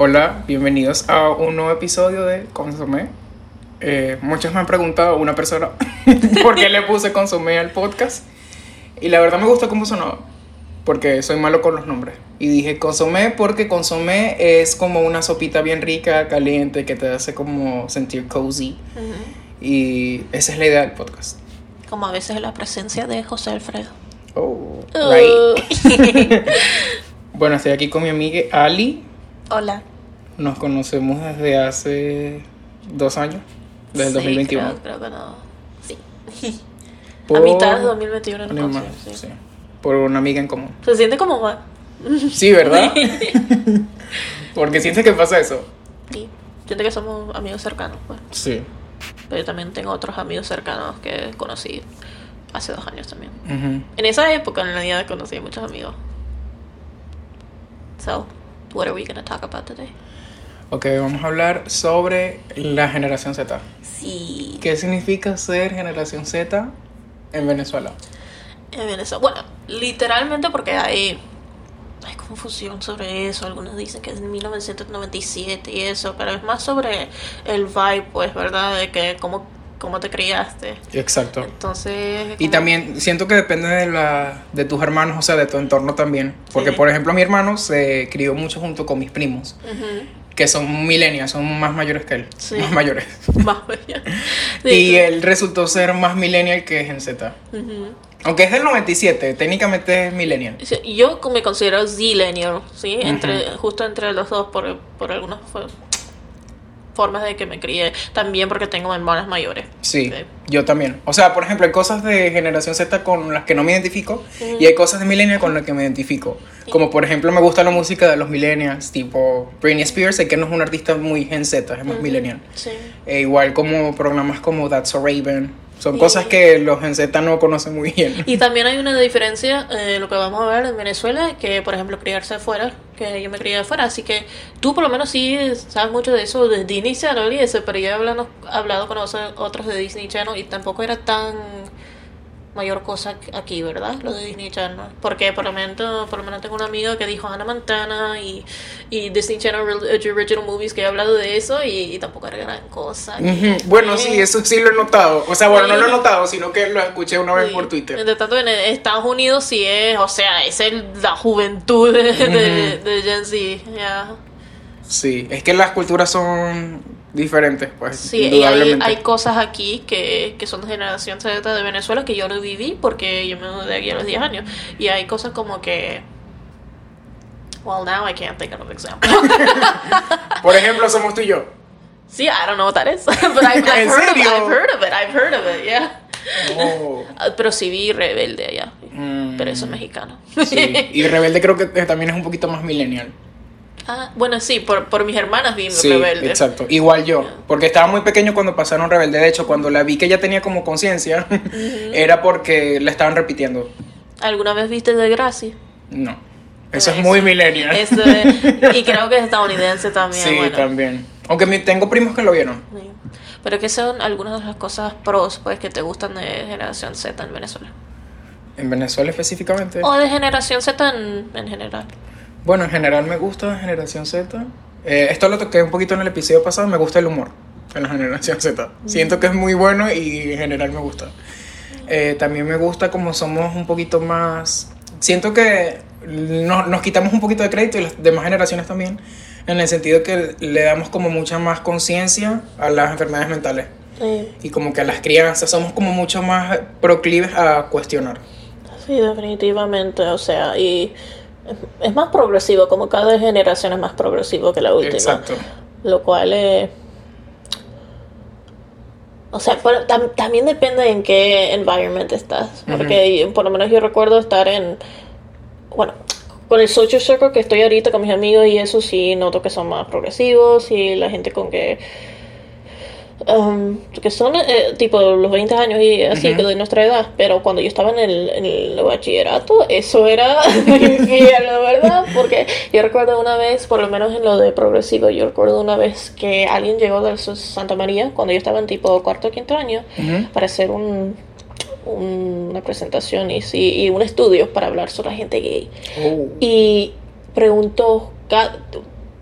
Hola, bienvenidos a un nuevo episodio de Consomé. Eh, muchos me han preguntado, una persona, por qué le puse Consomé al podcast. Y la verdad me gustó cómo sonó, porque soy malo con los nombres. Y dije Consomé porque Consomé es como una sopita bien rica, caliente, que te hace como sentir cozy. Y esa es la idea del podcast. Como a veces la presencia de José Alfredo. Oh, Uh. right. bueno, estoy aquí con mi amiga Ali. Hola. Nos conocemos desde hace dos años, desde el Sí, 2021. Creo, creo que no. Sí. Por- A mitad de 2021 no consigo, sí. sí, por una amiga en común. Se siente como más. Sí, ¿verdad? Porque sientes que pasa eso. Sí. Siento que somos amigos cercanos, pues. Sí. Pero yo también tengo otros amigos cercanos que conocí hace dos años también. En esa época, en realidad, conocí a muchos amigos. So, what are we gonna talk about today? Ok, vamos a hablar sobre la generación Z. Sí. ¿Qué significa ser generación Z en Venezuela? En Venezuela. Bueno, literalmente porque hay, hay confusión sobre eso. Algunos dicen que es 1997 y eso, pero es más sobre el vibe, pues, ¿verdad? De que cómo, cómo te criaste. Exacto. Entonces... Y también siento que depende de, la, de tus hermanos, o sea, de tu entorno también. Porque, Sí. por ejemplo, mi hermano se crió mucho junto con mis primos, Ujú. Que son millennials, son más mayores que él. Sí. Más mayores. Más. Sí, y él resultó ser más millennial que Gen Z. Aunque es del 97, técnicamente es millennial. Yo me considero Zillennial, ¿sí? Entre, Justo entre los dos por, por algunas fo- formas de que me crié. También porque tengo hermanas mayores. Sí, Sí. yo también. O sea, por ejemplo, hay cosas de generación Z con las que no me identifico y hay cosas de millennial con las que me identifico. Como por ejemplo, me gusta la música de los millennials, tipo Britney Spears, sé que no es un artista muy Gen Z, es más millennial. Sí. E igual como programas como That's So Raven. Son Sí. cosas que los Gen Z no conocen muy bien. Y también hay una diferencia, eh, lo que vamos a ver en Venezuela, que por ejemplo criarse afuera, que yo me crié afuera, así que tú por lo menos sí sabes mucho de eso de Disney Channel y eso, pero yo he hablado, hablado con os- otros de Disney Channel y tampoco era tan mayor cosa aquí, ¿verdad? Lo de Disney Channel. Porque por lo menos, por lo menos tengo una amiga que dijo Hannah Montana y, y Disney Channel Real- Original Movies que he hablado de eso y, y tampoco era gran cosa. Bueno, sí, Eh, eso sí lo he notado. O sea, bueno, no lo he notado, sino que lo escuché una vez Sí. por Twitter. Entre tanto, en Estados Unidos sí es, o sea, es el- la juventud de, de, de Gen Z. Sí, es que las culturas son diferentes, pues, Sí, y hay, hay cosas aquí que, que son de generación Z de Venezuela que yo lo viví porque yo me mudé aquí a los 10 años. Y hay cosas como que. Well, now I can't think of an example. Por ejemplo, somos tú y yo. sí, I don't know what that is. But I've, I've ¿En heard of it. I've heard of it. I've heard of it, yeah. Oh. Ah, Pero sí vi Rebelde allá. Mm. Pero eso es mexicano. Sí, y Rebelde creo que también es un poquito más millennial. Ah, bueno, sí, por, por mis hermanas vi Sí, Rebelde. exacto. Igual yo, porque estaba muy pequeño cuando pasaron Rebelde. De hecho, cuando la vi que ya tenía como conciencia, era porque la estaban repitiendo. ¿Alguna vez viste The Gracie? No, eso es muy millennial. Eso es- y creo que es estadounidense también. sí, bueno. también. Aunque mi- tengo primos que lo vieron. Sí. Pero que son algunas de las cosas pros pues que te gustan de generación Z en Venezuela. En Venezuela específicamente. O de generación Z en, en general. Bueno, en general me gusta Generación Z. Eh, esto lo toqué un poquito en el episodio pasado. Me gusta el humor en la Generación Z. Siento que es muy bueno y en general me gusta. Eh, también me gusta como somos un poquito más... Siento que no- nos quitamos un poquito de crédito y las demás generaciones también. En el sentido que le damos como mucha más conciencia a las enfermedades mentales. Sí, Y como que a las crianzas somos como mucho más proclives a cuestionar. sí, definitivamente. O sea, y es- más progresivo, como cada generación es más progresivo que la última. Exacto. Lo cual es... O sea, pero tam- también depende en qué environment estás. Porque por lo menos yo recuerdo estar en... Bueno, con el social circle que estoy ahorita con mis amigos y eso sí noto que son más progresivos y la gente con que... um, que son eh, tipo los 20 años y así, que de nuestra edad, pero cuando yo estaba en el, en el bachillerato, eso era infierno, ¿verdad? Porque yo recuerdo una vez, por lo menos en lo de progresivo, yo recuerdo una vez que alguien llegó de Santa María, cuando yo estaba en tipo cuarto o quinto año, para hacer un, un- una presentación y, sí, y un estudio para hablar sobre la gente gay Oh. y preguntó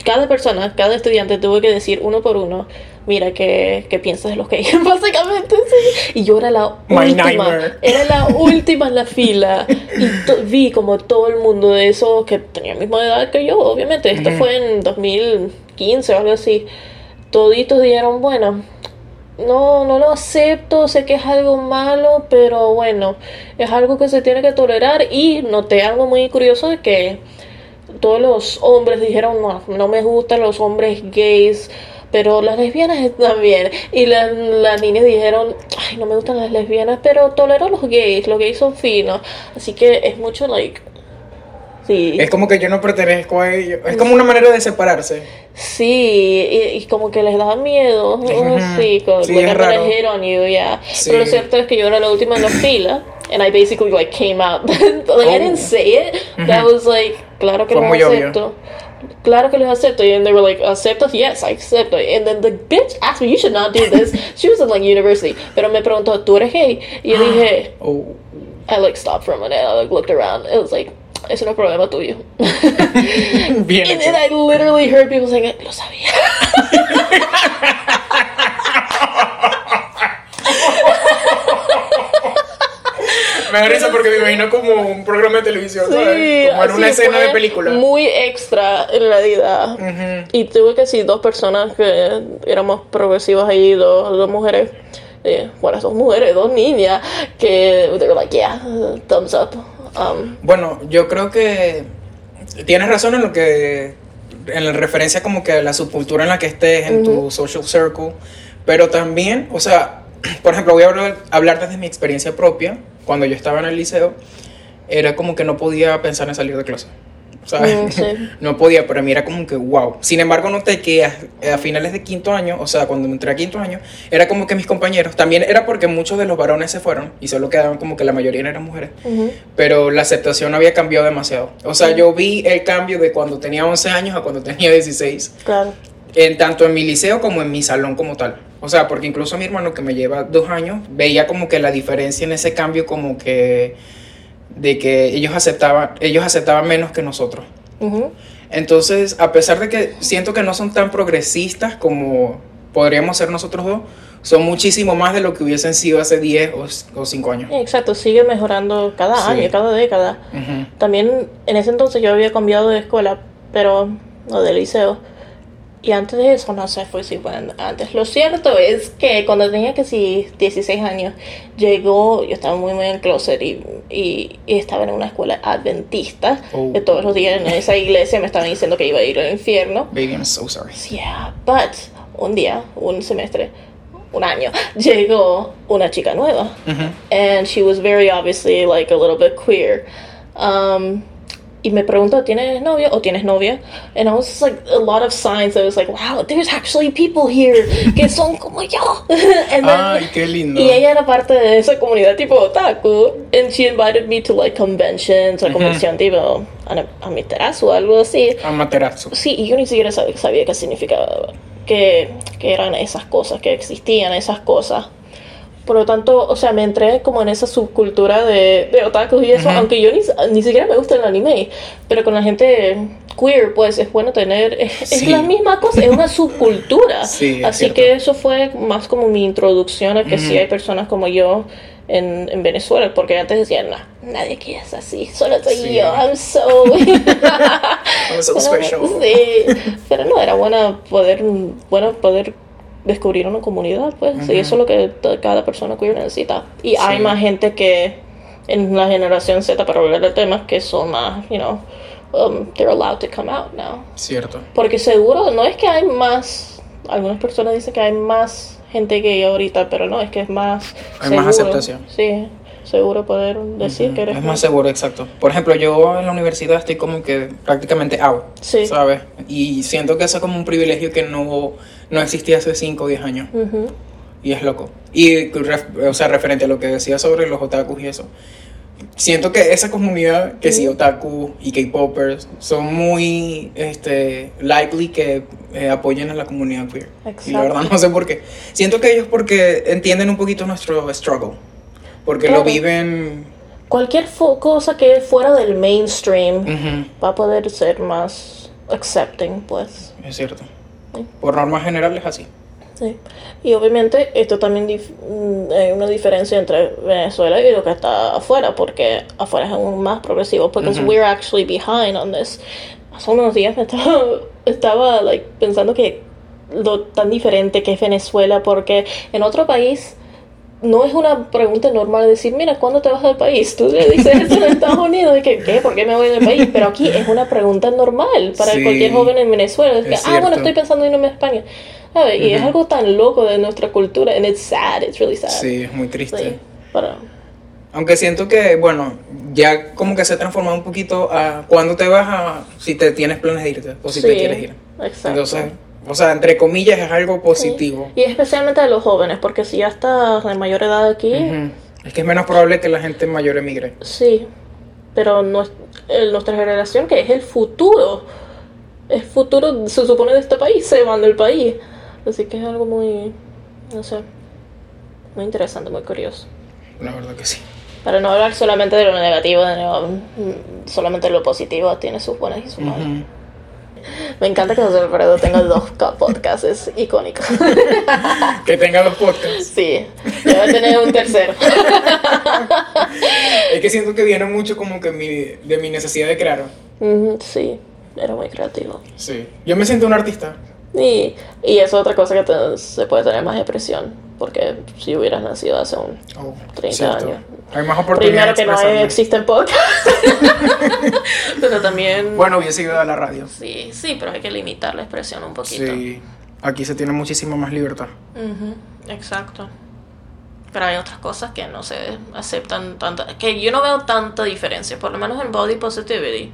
cada persona, cada estudiante tuvo que decir uno por uno, mira, ¿qué, qué piensas de los gays? Básicamente, sí. Y yo era la My última, nightmare. era la última en la fila. Y vi como todo el mundo de esos que tenía la misma edad que yo, obviamente. Esto fue en 2015 o algo así. Toditos dijeron, bueno, no, no lo acepto, sé que es algo malo, pero bueno, es algo que se tiene que tolerar y noté algo muy curioso de que todos los hombres dijeron, no, no me gustan los hombres gays, pero las lesbianas bien. Y la- las niñas dijeron, ay, no me gustan las lesbianas, pero tolero los gays, los gays son finos. Así que es mucho, like, sí. Es como que yo no pertenezco a ellos. Es como una manera de separarse. Sí, y, y como que les da miedo. Sí, como Sí, es raro. you, yeah. Sí. Pero lo cierto es que yo era la última en la fila. And I basically like came out. like I Oh. didn't say it. That was like, claro que Fue los muy obvio. acepto. Claro que los acepto. And they were like, aceptas? Yes, I accept. And then the bitch asked me, you should not do this. She was in like university. Pero me preguntó, ¿tú eres gay? Y yo dije, Oh. I like stopped for a minute. I like looked around. It was like, eso no es problema tuyo. Bien And then I literally heard people saying, lo sabía. Me da risa porque me imagino como un programa de televisión, ¿sabes? Como en una escena de película. Muy extra en realidad. Y tuve que decir dos personas que éramos progresivas ahí, dos, dos mujeres. Eh, bueno, dos mujeres, dos niñas, que they were like, yeah, thumbs up. Um, Bueno, yo creo que tienes razón en lo que. En la referencia como que a la subcultura en la que estés, en tu social circle. Pero también, o sea, por ejemplo, voy a hablar, hablar desde mi experiencia propia. Cuando yo estaba en el liceo, era como que no podía pensar en salir de clase. ¿Sabes? Mm, sí. No podía, pero a mí era como que wow. Sin embargo, noté que a, a finales de quinto año, o sea, cuando entré a quinto año, era como que mis compañeros, también era porque muchos de los varones se fueron y solo quedaban como que la mayoría eran mujeres ujú. pero la aceptación había cambiado demasiado. O sea, yo vi el cambio de cuando tenía 11 años a cuando tenía 16, Claro. en, tanto en mi liceo como en mi salón como tal. O sea, porque incluso mi hermano que me lleva dos años, veía como que la diferencia en ese cambio como que de que ellos aceptaban, ellos aceptaban menos que nosotros. Entonces, a pesar de que siento que no son tan progresistas como podríamos ser nosotros dos, son muchísimo más de lo que hubiesen sido hace 10 o, o 5 años. Exacto, sigue mejorando cada Sí. año, cada década. También en ese entonces yo había cambiado de escuela, pero no de liceo. Y antes de eso, no sé, fue si an- antes. Lo cierto es que cuando tenía que sí 16 años, llegó, yo estaba muy, muy en el closet y, y, y estaba en una escuela adventista. Oh. Que todos los días en esa iglesia me estaban diciendo que iba a ir al infierno. Baby, I'm so sorry. Yeah, but un día, un semestre, un año, llegó una chica nueva. Ujú. and she was very obviously like a little bit queer. Um, y me preguntó, ¿tienes novio o tienes novia? And I was just like a lot of signs. I was like, wow, there's actually people here que son como yo. and then, Ay, qué lindo. y ella era parte de esa comunidad tipo otaku. And she invited me to like conventions convención tipo a, a mi terrazo o algo así. Amaterasu. Sí, y yo ni siquiera sab- sabía qué significaba, que, que eran esas cosas, que existían esas cosas. Por lo tanto, o sea, me entré como en esa subcultura de, de otakus y eso, aunque yo ni, ni siquiera me gusta el anime, pero con la gente queer, pues es bueno tener, es, es Sí. la misma cosa, es una subcultura. Sí, es Así cierto. que eso fue más como mi introducción a que sí hay personas como yo en, en Venezuela, porque antes decían, no, nadie aquí es así, solo soy Sí. yo, I'm so... I'm so special. Sí, pero no, era bueno poder, bueno poder descubrir una comunidad, pues, y eso es lo que cada persona queer necesita. Y hay más gente que en la generación Z, para hablar de temas, que son más, you know, um, they're allowed to come out now. Cierto. Porque seguro, no es que hay más, algunas personas dicen que hay más gente gay ahorita, pero no, es que es más Hay más aceptación. Sí, seguro poder decir que eres Es más seguro, exacto. Por ejemplo, yo en la universidad estoy como que prácticamente out, Sí. ¿sabes? Y siento que eso es como un privilegio que no, no existía hace 5 o 10 años. Ujú. Y es loco. Y, o sea, referente a lo que decía sobre los otakus y eso. Siento que esa comunidad, que sí, otaku y K-popers, son muy este, likely que eh, apoyen a la comunidad queer. Y la Exacto. verdad no sé por qué. Siento que ellos porque entienden un poquito nuestro struggle. Porque lo Claro. viven... Cualquier cosa que fuera del mainstream ujú, va a poder ser más accepting, pues. Es cierto. Sí. Por normas generales así. Sí. Y obviamente esto también mm, hay una diferencia entre Venezuela y lo que está afuera, porque afuera es aún más progresivo, porque we're actually behind on this. Hace unos días me estaba, estaba like, pensando que lo tan diferente que es Venezuela, porque en otro país no es una pregunta normal decir, mira, ¿cuándo te vas del país? Tú le dices eso en Estados Unidos, y que, ¿qué? ¿Por qué me voy del país? Pero aquí es una pregunta normal para Sí, cualquier joven en Venezuela. Es que, es ah, bueno, estoy pensando en irme a España. ¿Sabes? Y es algo tan loco de nuestra cultura, and it's sad, it's really sad. Sí, es muy triste. Sí, Aunque siento que, bueno, ya como que se ha transformado un poquito a cuando te vas a, si te tienes planes de irte o si te quieres ir. exacto. Entonces, o sea, entre comillas es algo positivo. y especialmente de los jóvenes, porque si ya estás de mayor edad aquí. Es que es menos probable que la gente mayor emigre. sí, pero nues- eh, nuestra generación, que es el futuro, el futuro se supone de este país, se van del país. Así que es algo muy, no sé, muy interesante, muy curioso. La verdad que sí. Para no hablar solamente de lo negativo, de nuevo, mm, solamente lo positivo tiene sus buenas y sus malas. Me encanta que José Alfredo tenga dos ca- podcasts, es icónico. Que tenga los podcasts. sí, debe tener un tercero. Es que siento que viene mucho como que mi, de mi necesidad de crear. Sí, era muy creativo. Sí. Yo me siento un artista. Y, y es otra cosa que te- se puede tener más depresión, porque si hubieras nacido hace un Oh, 30 cierto. años. Hay más Primero oportunidades. que no expresarme. existen podcasts, pero también... Bueno, hubiese ido a la radio. Sí, sí, pero hay que limitar la expresión un poquito. Sí. Aquí se tiene muchísima más libertad. Ujú, exacto. Pero hay otras cosas que no se aceptan tanta, que yo no veo tanta diferencia, por lo menos en body positivity.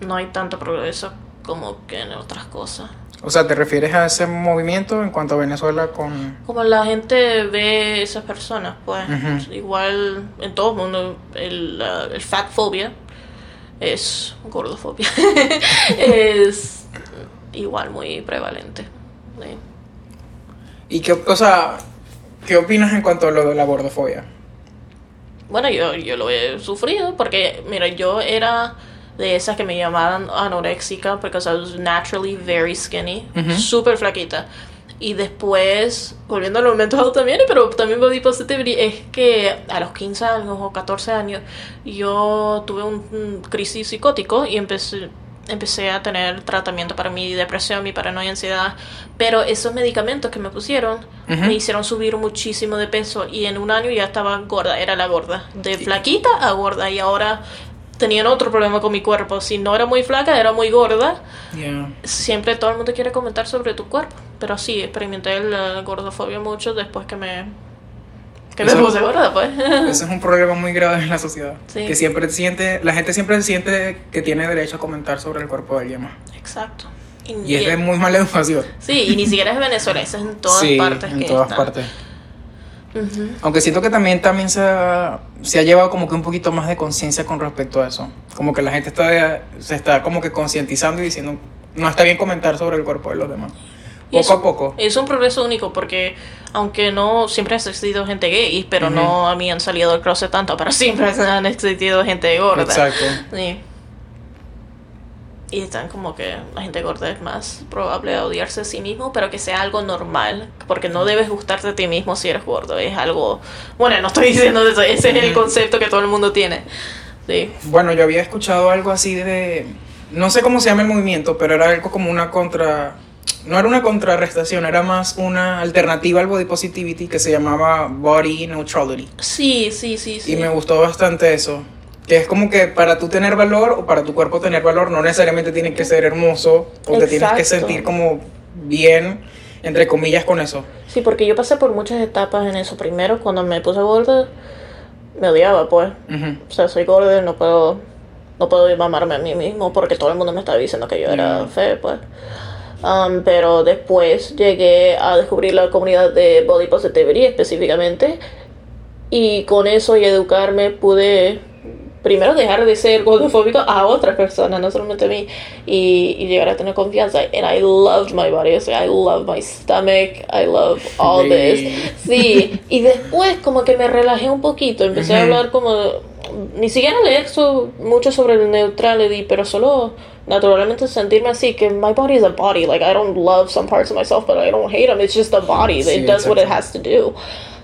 No hay tanto progreso como que en otras cosas. O sea, ¿te refieres a ese movimiento en cuanto a Venezuela con... Como la gente ve esas personas, pues igual en todo el mundo el, el fat phobia es gordofobia es igual muy prevalente. sí. ¿Y qué, o sea, qué opinas en cuanto a lo de la gordofobia? Bueno, yo, yo lo he sufrido porque, mira, yo era de esas que me llamaban anoréxica porque I was naturally very skinny, Ujú. súper flaquita. Y después, volviendo al mental también, pero también body positivity, es que a los 15 años o 14 años yo tuve un, un crisis psicótico y empecé, empecé a tener tratamiento para mi depresión, mi paranoia, ansiedad. Pero esos medicamentos que me pusieron Ujú. me hicieron subir muchísimo de peso y en un año ya estaba gorda, era la gorda, de flaquita a gorda y ahora tenían otro problema con mi cuerpo, si no era muy flaca, era muy gorda, Ya. siempre todo el mundo quiere comentar sobre tu cuerpo, pero sí, experimenté la gordofobia mucho después que me que me Eso- puse gorda, pues. Ese es un problema muy grave en la sociedad. Sí. Que siempre siente, la gente siempre siente que tiene derecho a comentar sobre el cuerpo de alguien más. Exacto. Y es de muy mala educación. Sí, y ni siquiera es Venezuela, eso es en todas sí, partes en que todas está. partes. Aunque siento que también, también se, ha, se ha llevado como que un poquito más de conciencia con respecto a eso. Como que la gente está, se está como que concientizando y diciendo, no está bien comentar sobre el cuerpo de los demás. Poco eso- a poco. Es un progreso único porque, aunque no siempre ha existido gente gay, pero no a mí han salido del closet tanto, pero siempre han existido gente gorda. Exacto. Sí. Y están como que la gente gorda es más probable de odiarse a sí mismo, pero que sea algo normal, porque no debes gustarte a ti mismo si eres gordo, es algo... Bueno, no estoy diciendo eso, ese es el concepto que todo el mundo tiene. Sí. Bueno, yo había escuchado algo así de... No sé cómo se llama el movimiento, pero era algo como una contra... No era una contrarrestación, era más una alternativa al body positivity que se llamaba body neutrality. Sí, sí, sí, sí. Y me gustó bastante eso. Que es como que para tú tener valor o para tu cuerpo tener valor no necesariamente tienes que ser hermoso o te tienes que Exacto. sentir como bien, entre comillas, con eso. Sí, porque yo pasé por muchas etapas en eso. Primero, cuando me puse gorda, me odiaba, pues. Ujú. O sea, soy gorda y no puedo, no puedo mamarme a mí mismo porque todo el mundo me estaba diciendo que yo era Ya. fea, pues. Um, pero después llegué a descubrir la comunidad de Body Positivity específicamente y con eso y educarme pude primero dejar de ser gordofóbico a otras personas, no solamente a mí, y, y llegar a tener confianza. And I loved my body, o sea, I love my stomach, I love all this. Sí. Y después como que me relajé un poquito, empecé a Ujú. hablar como, ni siquiera leer so- mucho sobre el neutrality, pero solo naturalmente sentirme así, que my body is a body. Like, I don't love some parts of myself, but I don't hate them. It's just a body. Sí, it does what it has to do.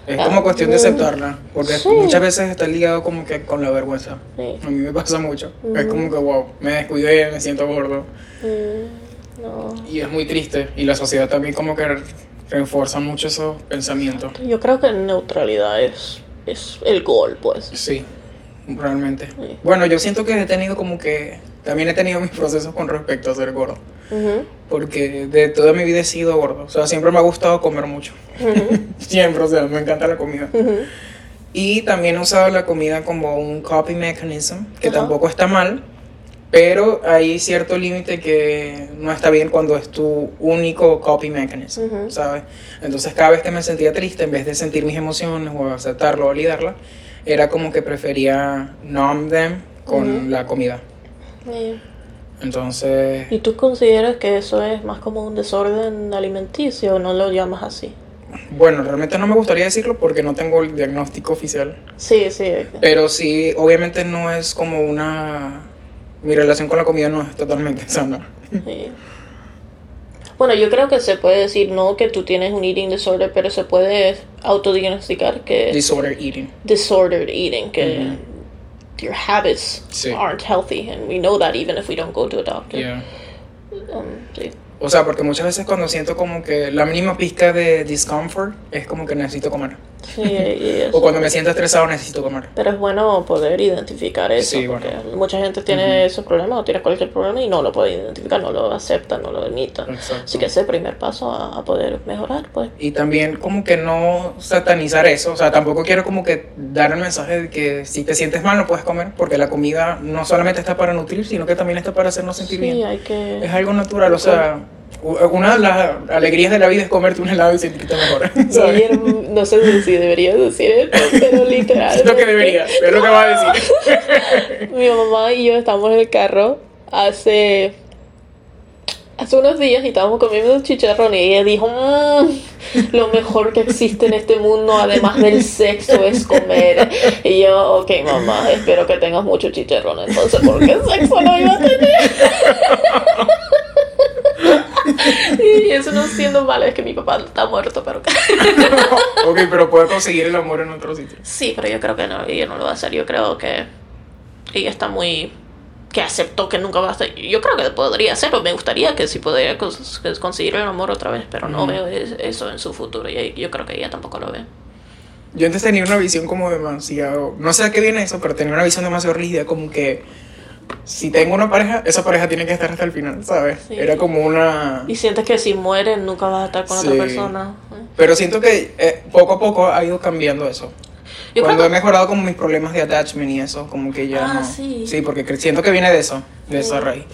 Es como cuestión de aceptarla, porque Sí. muchas veces está ligado como que con la vergüenza. Sí. A mí me pasa mucho. Es como que, wow, me descuidé, me siento gordo. Mm, no. Y es muy triste. Y la sociedad también como que refuerza mucho esos pensamientos. Yo creo que neutralidad es, es el gol, pues. Sí, realmente. Sí. Bueno, yo siento que he tenido como que... También he tenido mis procesos con respecto a ser gordo. Ujú, Porque de toda mi vida he sido gordo. O sea, siempre me ha gustado comer mucho. ujú, Siempre, o sea, me encanta la comida. ujú. Y también he usado la comida como un copy mechanism, que tampoco está mal, pero hay cierto límite que no está bien cuando es tu único copy mechanism, Ujú. ¿sabes? Entonces cada vez que me sentía triste, en vez de sentir mis emociones o aceptarlo o validarla, era como que prefería numb them con Ujú. la comida. Sí. Entonces, ¿Y tú consideras que eso es más como un desorden alimenticio o no lo llamas así? bueno, realmente no me gustaría decirlo porque no tengo el diagnóstico oficial. Sí, sí. Pero sí, obviamente no es como una... Mi relación con la comida no es totalmente sana. sí. Bueno, yo creo que se puede decir no que tú tienes un eating disorder, pero se puede autodiagnosticar que Disorder eating. disordered eating, que your habits Sí. aren't healthy, and we know that even if we don't go to a doctor. Yeah. Um, sí. O sea, porque muchas veces cuando siento como que la mínima pizca de discomfort es como que necesito comer. Sí, y eso. O cuando me siento estresado necesito comer. Pero es bueno poder identificar eso, Sí, porque bueno. mucha gente tiene esos problemas o tiene cualquier problema y no lo puede identificar, no lo acepta, no lo admite. Exacto. Así que ese es el primer paso a, a poder mejorar, pues. Y también como que no satanizar eso. O sea, tampoco quiero como que dar el mensaje de que si te sientes mal no puedes comer. Porque la comida no solamente está para nutrir, sino que también está para hacernos sentir Sí, bien. hay que... Es algo natural, o sea, una de las alegrías de la vida es comerte un helado y sentirte mejor. no sé si debería decir esto, pero literal. Es lo que debería, es lo que va a decir. Mi mamá y yo estábamos en el carro hace hace unos días y estábamos comiendo chicharrones y ella dijo, "Mm, lo mejor que existe en este mundo además del sexo es comer. Y yo, ok mamá, espero que tengas mucho chicharrón entonces porque sexo no iba a tener. y eso no siendo malo, es que mi papá está muerto, pero... ok, pero puede conseguir el amor en otro sitio. Sí, pero yo creo que no, ella no lo va a hacer. Yo creo que ella está muy. que aceptó que nunca va a hacer. Yo creo que podría hacerlo. Me gustaría que sí podría cons- conseguir el amor otra vez, pero no Ujú. veo es- eso en su futuro. Y yo creo que ella tampoco lo ve. Yo antes tenía una visión como demasiado, no sé a qué viene eso, pero tenía una visión demasiado rígida, como que si tengo una pareja, esa pareja tiene que estar hasta el final, ¿sabes? Sí. Era como una... Y sientes que si mueres nunca vas a estar con Sí. otra persona. Pero siento que eh, poco a poco ha ido cambiando eso. Yo Cuando he mejorado como mis problemas de attachment y eso, como que ya Ah, no... sí. Sí, porque siento que viene de eso, de esa raíz.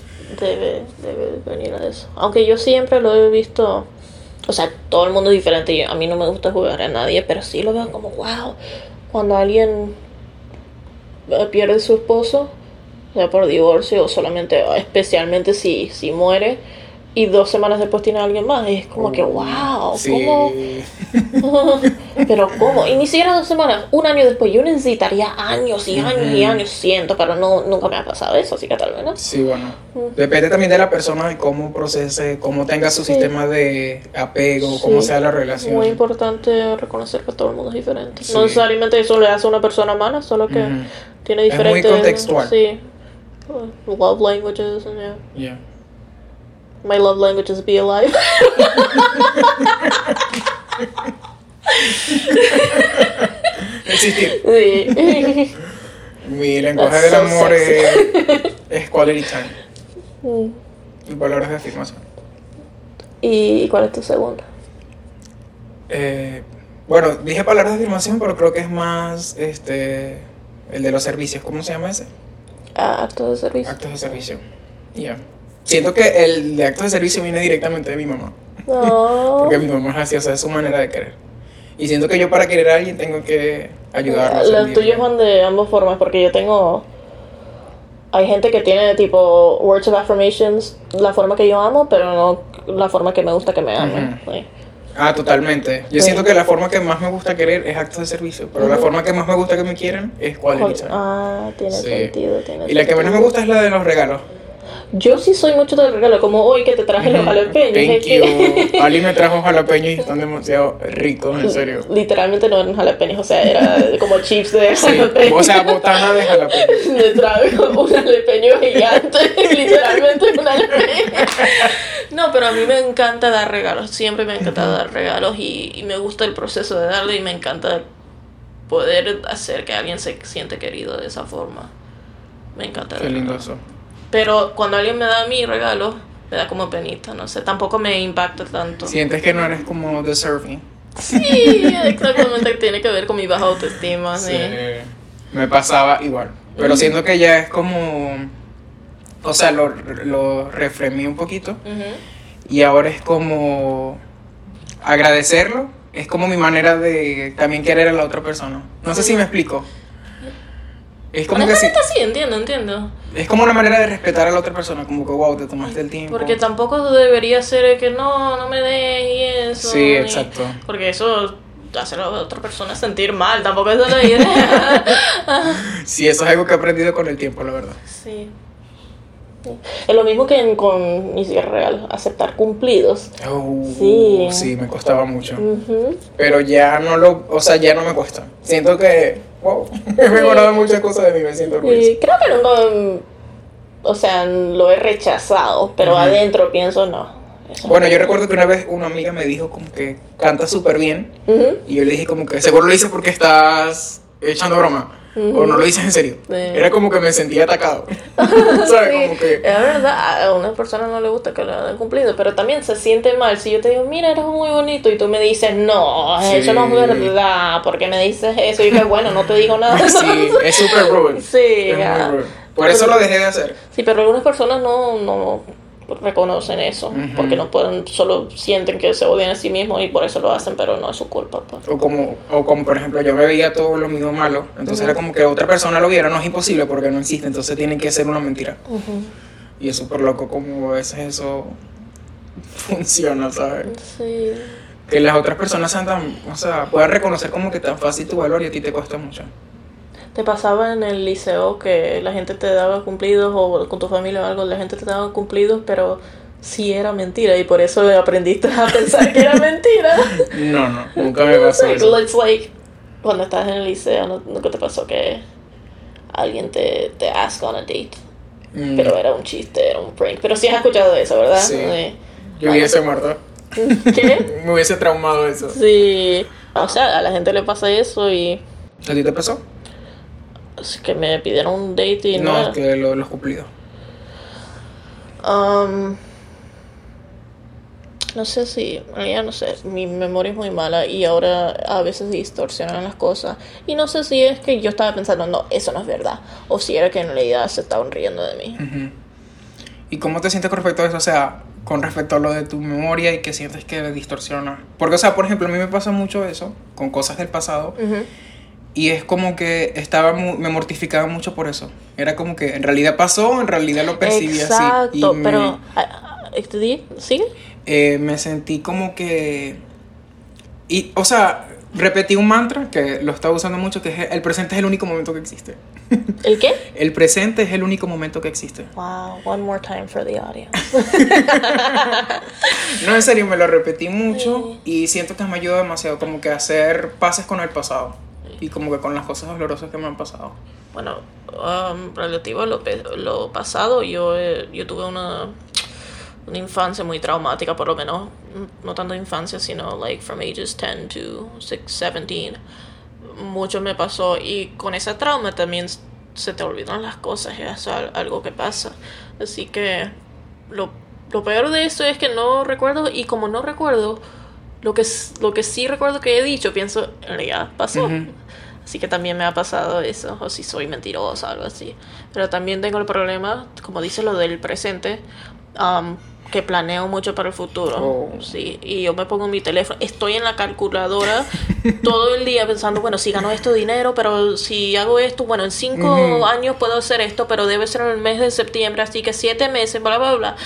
Debe, debe venir a eso. Aunque yo siempre lo he visto, o sea, todo el mundo es diferente. Yo- a mí no me gusta jugar a nadie, pero sí lo veo como, wow, cuando alguien eh, pierde su esposo, sea por divorcio o solamente, especialmente si, si muere, y dos semanas después tiene a alguien más, y es como que, wow, Sí. ¿cómo? pero ¿cómo? Y ni siquiera dos semanas, un año después, yo necesitaría años y años y años, siento, pero no, nunca me ha pasado eso, así que tal vez no. Sí, bueno. Depende también de la persona, de cómo procese, cómo tenga su Sí. sistema de apego, cómo sea la relación. muy importante reconocer que todo el mundo es diferente. No necesariamente eso le hace a una persona mala, solo que tiene Es muy diferentes. contextual. Sí. Love languages. and yeah. Yeah. My love language is be alive. Existir. sí. Mi lenguaje That's del so amor es, es quality time Mm. y palabras de afirmación. ¿Y cuál es tu segundo? Eh, bueno, dije palabras de afirmación, pero creo que es más este el de los servicios. ¿Cómo se llama ese? Ah, acto de servicio. Actos de servicio. Ya. Siento que el de actos de servicio viene directamente de mi mamá. No. Porque mi mamá es así, o sea, es su manera de querer. Y siento que yo para querer a alguien tengo que ayudarlo. Los tuyos van de ambas formas, porque yo tengo. Hay gente que tiene tipo words of affirmations, la forma que yo amo, pero no la forma que me gusta que me amen. Sí. Ah, totalmente. Yo Sí. siento que la forma que más me gusta querer es actos de servicio, pero la forma que más me gusta que me quieran es quality time. Ah, tiene Sí. sentido, tiene Y la que menos me gusta es la de los regalos. Yo sí soy mucho de regalo, como hoy que te traje los jalapeños. Thank you. Ali me trajo jalapeños y están demasiado ricos, en serio. Literalmente no eran jalapeños, o sea, era como chips de Sí, jalapeños. o sea, botana de jalapeños. Me trajo un jalapeño gigante, literalmente un jalapeño. No, pero a mí me encanta dar regalos, siempre me encanta dar regalos y, y me gusta el proceso de darle y me encanta poder hacer que alguien se siente querido de esa forma. Me encanta. Qué dar lindo eso. Pero cuando alguien me da mi regalo, me da como penita, no sé, tampoco me impacta tanto. Sientes que no eres como deserving. Sí, exactamente, tiene que ver con mi baja autoestima. Sí. Me pasaba igual. Pero siento que ya es como. O sea, lo, lo refremí un poquito. Ujú. Y ahora es como. Agradecerlo. Es como mi manera de también querer a la otra persona. No sé si me explico. Es como que sí, sí, entiendo, entiendo. es como una manera de respetar a la otra persona, como que wow, te tomaste el tiempo. Porque tampoco debería ser que no, no me des y eso. Sí, ni- exacto. Porque eso hace a la otra persona sentir mal, tampoco es la idea. Sí, eso es algo que he aprendido con el tiempo, la verdad. sí. Es lo mismo que en- con mi cierre real, aceptar cumplidos. Oh, Sí. sí, me costaba mucho. Pero ya no lo, o sea, ya no me cuesta. Siento que, wow, he mejorado muchas cosas de mí, me siento orgulloso. Y creo que nunca, o sea, lo he rechazado, pero adentro pienso no. eso Bueno, no. yo recuerdo que una vez una amiga me dijo como que canta súper bien y yo le dije como que seguro lo dices porque estás echando broma o no lo dices en serio. Era como que me sentía atacado. ¿Sabes? Sí, Como que... es verdad, a una persona no le gusta que le hayan cumplido, pero también se siente mal si yo te digo, mira, eres muy bonito, y tú me dices, no, Sí. eso no es verdad, porque me dices eso, y que bueno, no te digo nada. Sí, es súper rude. Sí, Es muy rude. Por eso lo dejé de hacer. Sí, pero algunas personas no, no reconocen eso, porque no pueden, solo sienten que se odian a sí mismos y por eso lo hacen, pero no es su culpa. pues. O como, o como por ejemplo, yo me veía todo lo mío malo, entonces era como que otra persona lo viera, no es imposible porque no existe, entonces tiene que ser una mentira. Y es súper loco como a veces eso funciona, ¿sabes? Sí. Que las otras personas sean tan, o sea, puedan reconocer como que tan fácil tu valor y a ti te cuesta mucho. ¿Te pasaba en el liceo que la gente te daba cumplidos o con tu familia o algo, la gente te daba cumplidos, pero sí era mentira y por eso aprendiste a pensar que era mentira? No, no, nunca me pasó Like, eso. It's like, cuando estás en el liceo, ¿no- ¿nunca te pasó que alguien te, te ask on a date? Mm, Pero era un chiste, era un prank. Pero sí has escuchado eso, ¿verdad? Sí. Yo hubiese muerto. ¿Qué? Me hubiese traumado eso. Sí. O sea, a la gente le pasa eso y ¿A ti te pasó? Es que me pidieron un date y no, No, es que lo, los cumplidos. Um, no sé si, ya no sé, mi memoria es muy mala y ahora a veces distorsionan las cosas. Y no sé si es que yo estaba pensando, no, eso no es verdad. O si era que en realidad se estaban riendo de mí. ¿Y cómo te sientes con respecto a eso? O sea, con respecto a lo de tu memoria y que sientes que distorsiona. Porque, o sea, por ejemplo, a mí me pasa mucho eso con cosas del pasado. Ujú. Y es como que estaba mu- me mortificaba mucho por eso. Era como que en realidad pasó, en realidad lo percibí Exacto, así. Me, pero... ah, ah, ¿Sigue? eh, me sentí como que... Y, o sea, repetí un mantra que lo estaba usando mucho, que es el presente es el único momento que existe. ¿El qué? El presente es el único momento que existe. Wow, one more time for the audience. No, en serio, me lo repetí mucho y siento que me ayuda demasiado como que hacer pases con el pasado y como que con las cosas dolorosas que me han pasado. Bueno, um, relativo a lo, lo pasado, yo, eh, yo tuve una, una infancia muy traumática, por lo menos, mm, no tanto infancia, sino like from ages 10 to 6, 17. Mucho me pasó y con ese trauma también se te olvidan las cosas, es al- algo que pasa. Así que lo, lo peor de eso es que no recuerdo y como no recuerdo, lo que, lo que sí recuerdo que he dicho, pienso, en realidad pasó. Así que también me ha pasado eso, o si soy mentirosa o algo así. Pero también tengo el problema, como dice lo del presente, um, que planeo mucho para el futuro. Oh. Sí, y yo me pongo en mi teléfono, estoy en la calculadora todo el día pensando, bueno, si gano esto dinero, pero si hago esto, bueno, en cinco años puedo hacer esto, pero debe ser en el mes de septiembre, así que siete meses, bla, bla, bla.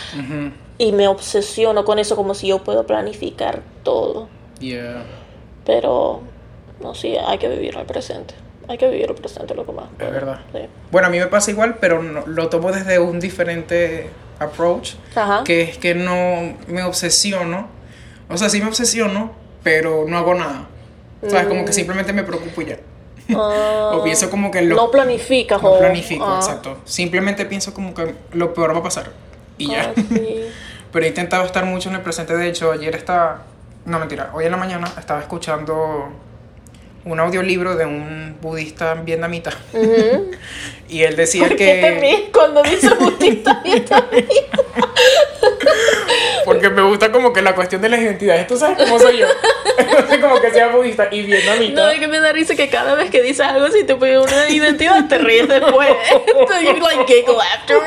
Y me obsesiono con eso como si yo puedo planificar todo. Yeah. Pero, no, sí, hay que vivir el presente. Hay que vivir el presente, lo que más. Es verdad. Sí. Bueno, a mí me pasa igual, pero no- lo tomo desde un diferente approach, Ajá. que es que no me obsesiono. O sea, sí me obsesiono, pero no hago nada. ¿Sabes? Como que simplemente me preocupo y ya. Ah, O pienso como que lo... no planificas no o planifico, ah, exacto. Simplemente pienso como que lo peor va a pasar. Y ya. ah, sí. Pero he intentado estar mucho en el presente. De hecho, ayer estaba. No, mentira. Hoy en la mañana estaba escuchando un audiolibro de un budista vietnamita. Y él decía que. también cuando dice budista también. Porque me gusta como que la cuestión de las identidades. Tú sabes cómo soy yo. Entonces, como que sea budista y vietnamita. No, es que me da risa que cada vez que dices algo así te pone una identidad, te ríes después. Entonces, you like giggle after.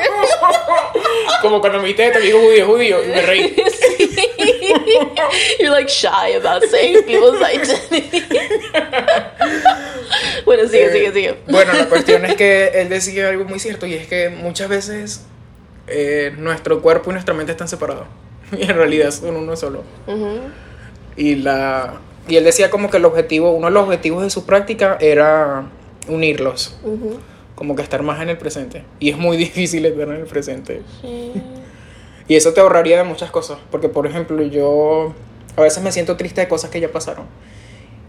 Como cuando me dijiste te digo judío, judío. Y me reí. Sí. You're like shy about saying people's identity. bueno, sigue, Eh, sigue, sigue. Bueno, la cuestión es que él decía algo muy cierto y es que muchas veces eh, nuestro cuerpo y nuestra mente están separados. Y en realidad son uno solo. Ujú. Y, la, y él decía como que el objetivo, uno de los objetivos de su práctica era unirlos, Ujú. como que estar más en el presente. Y es muy difícil estar en el presente. Sí. Y eso te ahorraría de muchas cosas, porque por ejemplo yo a veces me siento triste de cosas que ya pasaron.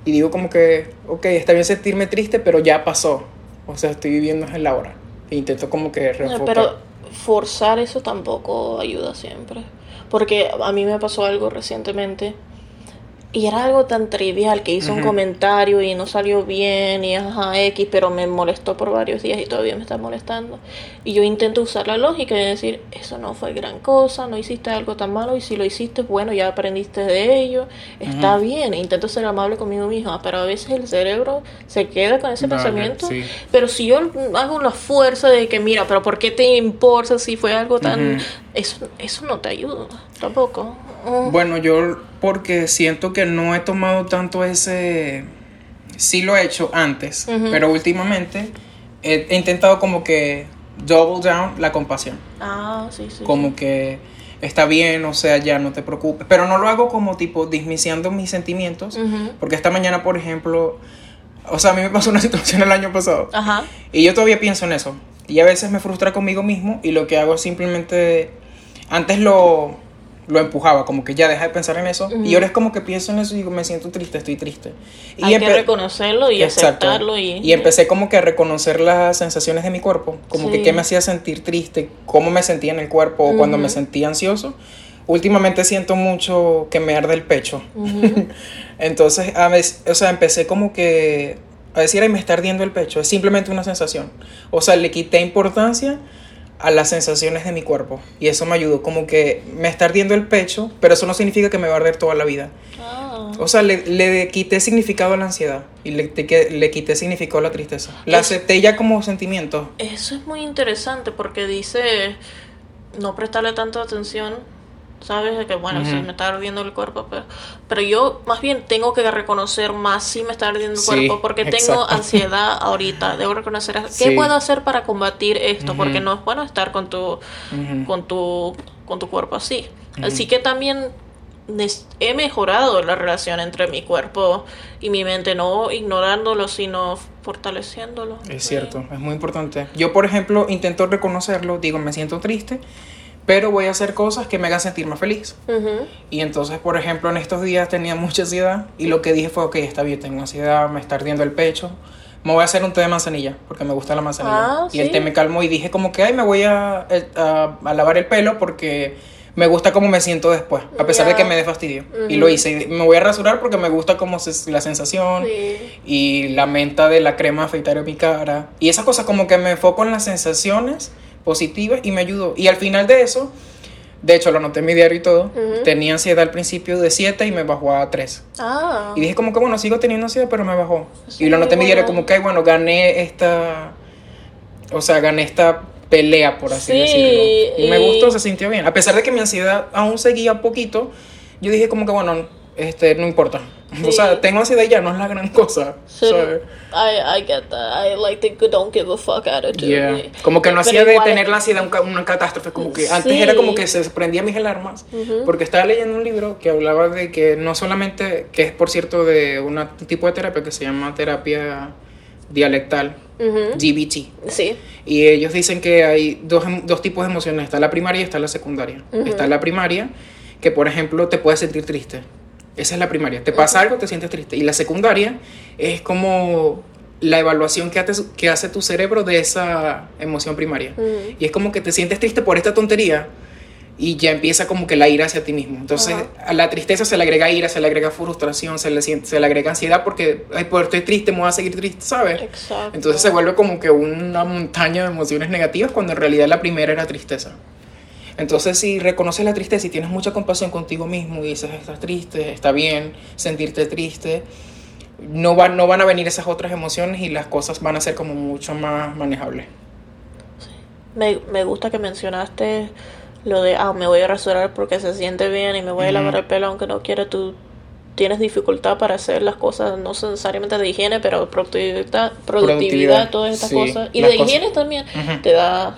Y digo como que, ok, está bien sentirme triste, pero ya pasó. O sea, estoy viviendo en la hora. E intento como que reenfocar. pero forzar eso tampoco ayuda siempre. Porque a mí me pasó algo recientemente y era algo tan trivial que hice un comentario y no salió bien y ajá X, pero me molestó por varios días y todavía me está molestando. Y yo intento usar la lógica y decir, eso no fue gran cosa, no hiciste algo tan malo y si lo hiciste, bueno, ya aprendiste de ello, está bien. Intento ser amable conmigo misma, pero a veces el cerebro se queda con ese Vale, pensamiento. sí. Pero si yo hago la fuerza de que, mira, pero ¿por qué te importa si fue algo tan... Eso, eso no te ayuda tampoco. Mm. Bueno, yo porque siento que no he tomado tanto ese... Sí lo he hecho antes, pero últimamente he, he intentado como que double down la compasión. Ah, sí, sí. Como que está bien, o sea, ya no te preocupes. Pero no lo hago como tipo dismisiando mis sentimientos, porque esta mañana, por ejemplo, o sea, a mí me pasó una situación el año pasado. Ajá. Y yo todavía pienso en eso. Y a veces me frustra conmigo mismo y lo que hago es simplemente... Antes lo, lo empujaba, como que ya deja de pensar en eso. Y ahora es como que pienso en eso y digo, me siento triste, estoy triste. Y Hay que reconocerlo y Exacto. aceptarlo y... Y empecé como que a reconocer las sensaciones de mi cuerpo, como Sí. que qué me hacía sentir triste, cómo me sentía en el cuerpo o cuando me sentía ansioso. Últimamente siento mucho que me arde el pecho. Entonces, a veces, o sea, empecé como que a decir, ay, me está ardiendo el pecho. Es simplemente una sensación. O sea, le quité importancia a las sensaciones de mi cuerpo. Y eso me ayudó. Como que me está ardiendo el pecho, pero eso no significa que me va a arder toda la vida. Ah. O sea, le, le quité significado a la ansiedad y le, le quité significado a la tristeza. La Es- acepté ya como sentimiento. Eso es muy interesante porque dice no prestarle tanta atención, ¿sabes? De que bueno, Ujú. sí me está ardiendo el cuerpo, pero, pero yo más bien tengo que reconocer más si me está ardiendo el Sí, cuerpo porque tengo exacto. ansiedad ahorita. Debo reconocer qué Sí. puedo hacer para combatir esto, porque Ujú. no es bueno estar con tu Ujú. con tu con tu cuerpo así. Así que también he mejorado la relación entre mi cuerpo y mi mente, no ignorándolo, sino fortaleciéndolo. Es cierto, es muy importante. Yo, por ejemplo, intento reconocerlo, digo, me siento triste, pero voy a hacer cosas que me hagan sentir más feliz. Y entonces, por ejemplo, en estos días tenía mucha ansiedad y lo que dije fue, ok, está bien, tengo ansiedad, me está ardiendo el pecho. Me voy a hacer un té de manzanilla, porque me gusta la manzanilla. Ah, y el té me calmó y dije como que, ay, me voy a, eh, a, a lavar el pelo porque me gusta cómo me siento después, a pesar de que me dé fastidio. Y lo hice. Y me voy a rasurar porque me gusta como se- la sensación Sí. y la menta de la crema afeitar en mi cara. Y esas cosas como que me enfoco en las sensaciones positivas y me ayudó. Y al final de eso, de hecho lo anoté en mi diario y todo, tenía ansiedad al principio de 7 y me bajó a 3. Ah. Y dije como que bueno, sigo teniendo ansiedad, pero me bajó. Sí, y lo anoté en mi diario como que, bueno, gané esta, o sea, gané esta pelea, por así Sí, decirlo. Y me gustó, se sintió bien. A pesar de que mi ansiedad aún seguía poquito, yo dije como que bueno, este, no importa. O Sí. sea, tengo ansiedad y ya, no es la gran cosa. Sí, ¿sabes? I, I get that. I like the don't give a fuck attitude. Yeah. Como que no hacía de tener la ansiedad un ca- una catástrofe, como que antes Sí. era como que se prendía mis alarmas, Ujú. porque estaba leyendo un libro que hablaba de que no solamente, que es por cierto de una- un tipo de terapia que se llama terapia dialectal, Ujú. GBT. Sí. Y ellos dicen que hay dos, em- dos tipos de emociones, está la primaria y está la secundaria. Ujú. Está la primaria, que por ejemplo te puedes sentir triste. Esa es la primaria. Te pasa algo, te sientes triste. Y la secundaria es como la evaluación que hace, que hace tu cerebro de esa emoción primaria. Y es como que te sientes triste por esta tontería y ya empieza como que la ira hacia ti mismo. Entonces a la tristeza se le agrega ira, se le agrega frustración, se le, se le agrega ansiedad porque, ay, por estoy triste, me voy a seguir triste, ¿sabes? Exacto. Entonces se vuelve como que una montaña de emociones negativas cuando en realidad la primera era tristeza. Entonces si reconoces la tristeza y tienes mucha compasión contigo mismo y dices, estás triste, está bien sentirte triste, no, van no van a venir esas otras emociones y las cosas van a ser como mucho más manejables. Me, me gusta que mencionaste lo de, ah, me voy a rasurar porque se siente bien y me voy a lavar el pelo aunque no quiera. Tú tienes dificultad para hacer las cosas, no necesariamente de higiene, pero productividad, productividad, Productividad, todas estas sí, cosas. Y de cosas. higiene también te da...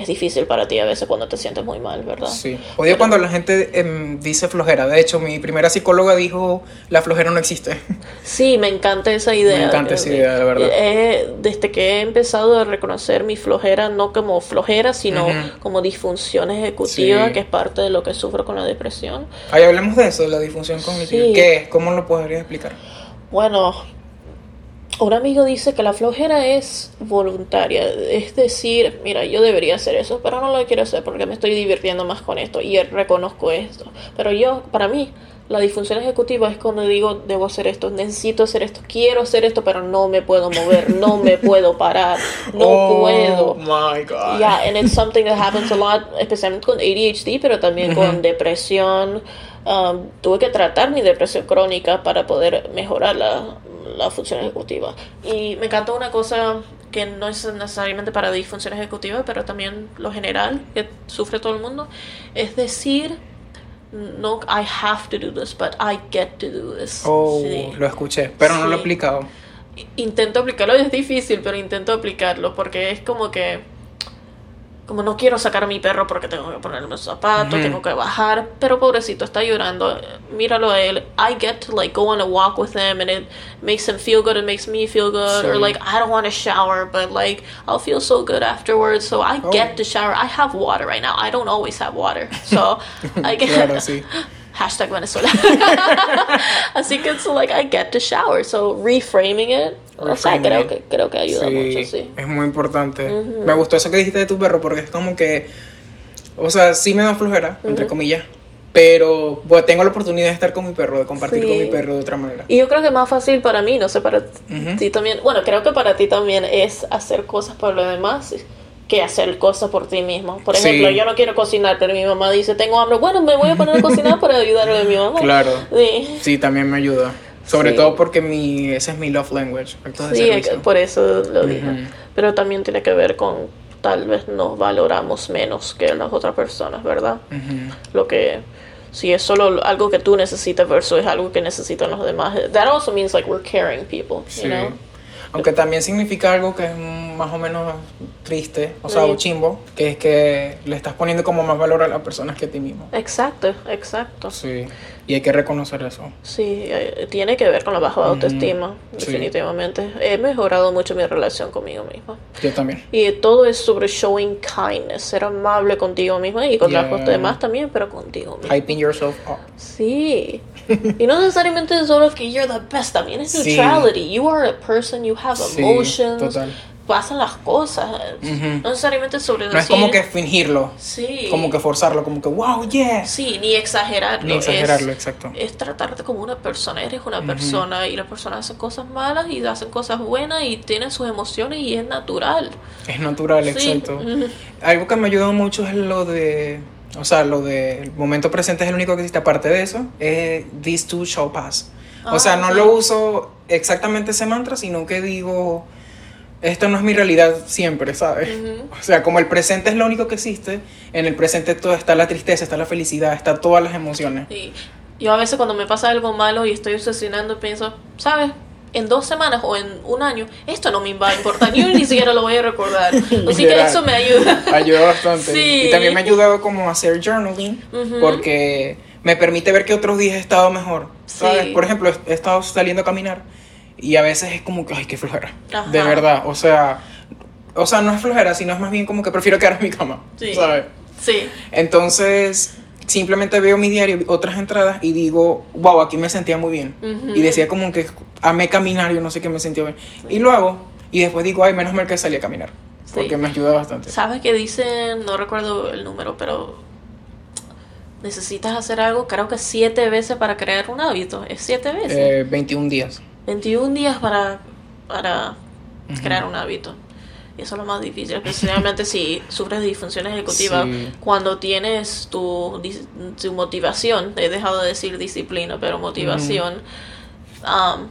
Es difícil para ti a veces cuando te sientes muy mal, ¿verdad? Sí. Odio cuando la gente em, dice flojera. De hecho, mi primera psicóloga dijo, la flojera no existe. Sí, me encanta esa idea. Me encanta esa idea, de verdad. Eh, desde que he empezado a reconocer mi flojera, no como flojera, sino Ujú. como disfunción ejecutiva, Sí. que es parte de lo que sufro con la depresión. Ahí hablemos de eso, de la disfunción cognitiva. Sí. ¿Qué es? ¿Cómo lo podrías explicar? Bueno, un amigo dice que la flojera es voluntaria, es decir, mira, yo debería hacer eso, pero no lo quiero hacer porque me estoy divirtiendo más con esto y reconozco esto. Pero yo, para mí, la disfunción ejecutiva es cuando digo, debo hacer esto, necesito hacer esto, quiero hacer esto, pero no me puedo mover, no me puedo parar, no oh, puedo. my God. Yeah, and it's something that happens a lot, especialmente con ADHD, pero también con depresión. Um, tuve que tratar mi depresión crónica para poder mejorar la, función ejecutiva. Y me encantó una cosa que no es necesariamente para disfunción ejecutiva, pero también lo general que sufre todo el mundo, es decir, no, I have to do this, but I get to do this. Oh, Sí. lo escuché, pero no lo he aplicado. Intento aplicarlo, es difícil, pero intento aplicarlo porque es como que como no quiero sacar a mi perro porque tengo que ponerle los zapatos, Ujú. tengo que bajar, pero pobrecito está llorando. Míralo a él. I get to like go on a walk with him and it makes him feel good, it makes me feel good or Sí. like I don't want to shower, but like I'll feel so good afterwards. So I Oh. get to shower. I have water right now. I don't always have water. So I get Claro, sí. Hashtag Venezuela. Así que it's like I get to shower. So reframing it. o sea, creo que, creo que ayuda Sí, mucho, sí. es muy importante. Me gustó eso que dijiste de tu perro porque es como que, o sea, sí me da flojera, entre comillas, pero bueno, tengo la oportunidad de estar con mi perro, de compartir Sí. con mi perro de otra manera. Y yo creo que más fácil para mí, no sé, para Ujú. ti también. Bueno, creo que para ti también es hacer cosas por los demás que hacer cosas por ti mismo. Por Sí. ejemplo, yo no quiero cocinar, pero mi mamá dice, tengo hambre. Bueno, me voy a poner a cocinar para ayudarle a mi mamá. Claro. Sí. Sí, también me ayuda. Sobre Sí. todo porque mi, ese es mi love language, Sí, por eso lo dije. Ujú. Pero también tiene que ver con tal vez nos valoramos menos que las otras personas, ¿verdad? Ujú. Lo que si es solo algo que tú necesitas versus algo que necesitan los demás. That also means like we're caring people, Sí. you know? Aunque también significa algo que es más o menos triste, o sea, Sí. o chimbo, que es que le estás poniendo como más valor a las personas que a ti mismo. Exacto, exacto. Sí, y hay que reconocer eso. Sí, eh, tiene que ver con la baja autoestima, Sí. definitivamente. He mejorado mucho mi relación conmigo misma. Yo también. Y todo es sobre showing kindness, ser amable contigo misma y con Yeah. los demás también, pero contigo misma. Hyping yourself up. Sí. y no necesariamente solo que you're the best, también es Sí. neutrality. You are a person, you have Sí, emotions. total. Pasan las cosas. Ujú. No necesariamente sobre No es como que fingirlo, Sí. como que forzarlo, como que wow, yes. Sí, ni exagerarlo. Ni exagerarlo, es, exacto. es tratarte como una persona. Eres una persona y las personas hacen cosas malas y hacen cosas buenas y tienen sus emociones y es natural. Es natural, Sí. exacto. Algo que me ayudado mucho es lo de, o sea, lo de el momento presente es el único que existe. Aparte de eso, es these two shall pass. O Ah, sea, no sí. lo uso exactamente ese mantra, sino que digo, esto no es mi realidad siempre, ¿sabes? Ujú. O sea, como el presente es lo único que existe, en el presente todo está la tristeza, está la felicidad, está todas las emociones. Sí. Yo a veces cuando me pasa algo malo y estoy obsesionando, pienso, ¿sabes? En dos semanas o en un año, esto no me va a importar, yo ni siquiera lo voy a recordar. Así que eso me ayuda. Ayuda bastante. Sí. Y también me ha ayudado como a hacer journaling, Ujú. porque me permite ver que otros días he estado mejor. ¿Sabes? Sí. Por ejemplo, he estado saliendo a caminar Y a veces es como que, ay, qué flojera. Ajá. De verdad, o sea, o sea, no es flojera, sino es más bien como que prefiero quedar en mi cama, Sí. ¿sabes? Sí. Entonces, simplemente veo mi diario, otras entradas y digo, wow, aquí me sentía muy bien. Y decía como que amé caminar, yo no sé qué me sentía bien. Y lo hago y después digo, ay, menos mal que salí a caminar. Sí. Porque me ayuda bastante. ¿Sabes que dicen? No recuerdo el número, pero necesitas hacer algo, creo que siete veces para crear un hábito. ¿Es siete veces? Eh, 21 días. 21 días para, para crear un hábito. Y eso es lo más difícil, especialmente si sufres de disfunción ejecutiva. Sí. Cuando tienes tu, tu motivación, he dejado de decir disciplina, pero motivación, um,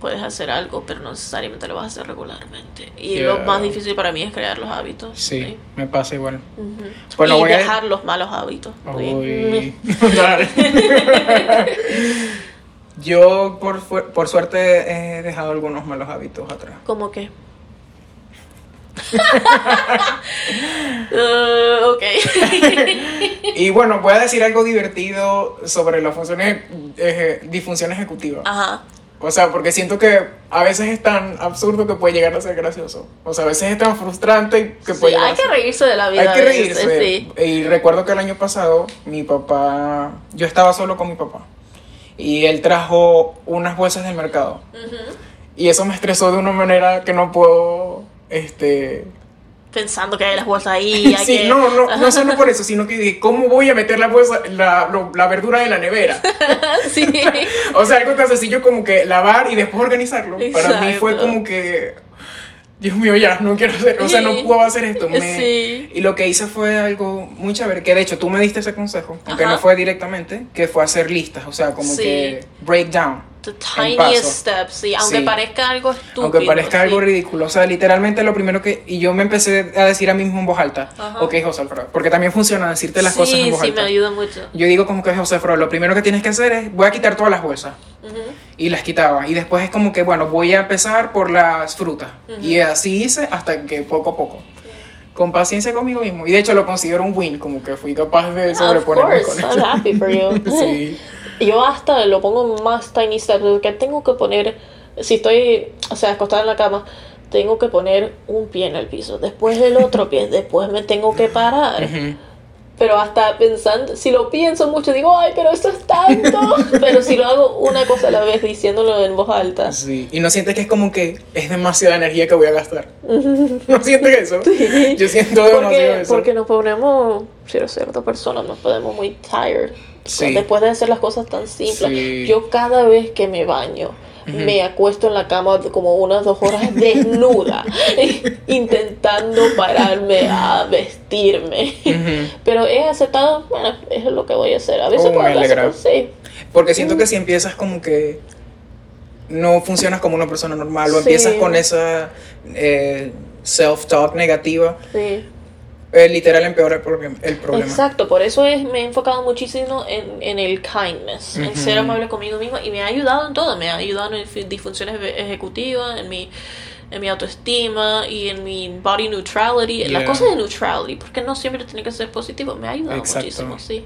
puedes hacer algo, pero no necesariamente lo vas a hacer regularmente. Y lo Yeah. más difícil para mí es crear los hábitos. Sí, me pasa igual. Ujú. Bueno, y voy a- dejar los malos hábitos. ¿sí? Uy. Dale. Yo, por, por suerte, he dejado algunos malos hábitos atrás. ¿Cómo que? Eh, ok. Y bueno, voy a decir algo divertido sobre las funciones, eje- disfunción ejecutiva. Ajá. O sea, porque siento que a veces es tan absurdo que puede llegar a ser gracioso. O sea, a veces es tan frustrante que Sí, puede llegar hay a que ser- reírse de la vida. Hay que veces, reírse. Sí. Y recuerdo que el año pasado mi papá, yo estaba solo con mi papá. Y él trajo unas bolsas del mercado. Y eso me estresó de una manera que no puedo, este... Pensando que hay las bolsas ahí. Sí, que- no, no, no solo por eso, sino que dije, ¿cómo voy a meter la bolsa, la, lo- la verdura en la nevera? sí. O sea, algo tan sencillo como que lavar y después organizarlo. Para mí fue como que, Dios mío, ya, no quiero hacer, o sea, no puedo hacer esto. Me- Sí. Y lo que hice fue algo muy chévere, que de hecho tú me diste ese consejo, aunque Ajá. no fue directamente, que fue hacer listas, o sea, como Sí. que breakdown. The tiniest steps, sí. Aunque Sí. parezca algo estúpido. Aunque parezca algo sí. ridículo, o sea, literalmente lo primero que... Y yo me empecé a decir a mí mismo en voz alta, Ajá. ok, José Alfredo, porque también funciona decirte las sí, cosas en voz sí, alta. me ayuda mucho. Yo digo como que José Alfredo, lo primero que tienes que hacer es, voy a quitar todas las bolsas. Ujú. Y las quitaba. Y después es como que, bueno, voy a empezar por las frutas. Y así hice hasta que poco a poco. Con paciencia conmigo mismo. Y de hecho lo considero un win, como que fui capaz de sobreponerme con I'm eso. happy for you. sí. Yo hasta lo pongo más tiny steps, porque tengo que poner, si estoy, o sea, acostada en la cama, tengo que poner un pie en el piso, después el otro pie, después me tengo que parar. Pero hasta pensando, si lo pienso mucho, digo, ay, pero esto es tanto. pero si lo hago una cosa a la vez, diciéndolo en voz alta. Sí. Y no sientes que es como que es demasiada energía que voy a gastar. ¿No sientes eso? Yo siento demasiado Porque, eso. porque nos ponemos, si eres cierta persona, nos ponemos muy tired. Sí. Después de hacer las cosas tan simples. Sí. Yo cada vez que me baño, me acuesto en la cama como unas dos horas desnuda, intentando pararme a vestirme. Pero he aceptado, bueno, eso es lo que voy a hacer. A veces Oh, me sí. Porque siento que si empiezas como que no funcionas como una persona normal o empiezas con esa eh, self-talk negativa, Sí. Eh, literal empeora el, problem- el problema. Exacto, por eso es, me he enfocado muchísimo en, en el kindness, en ser amable conmigo misma y me ha ayudado en todo, me ha ayudado en disfunciones eje- ejecutivas, en mi, en mi autoestima y en mi body neutrality, en las Yeah. cosas de neutrality, porque no siempre tiene que ser positivo, me ha ayudado Exacto. muchísimo, sí.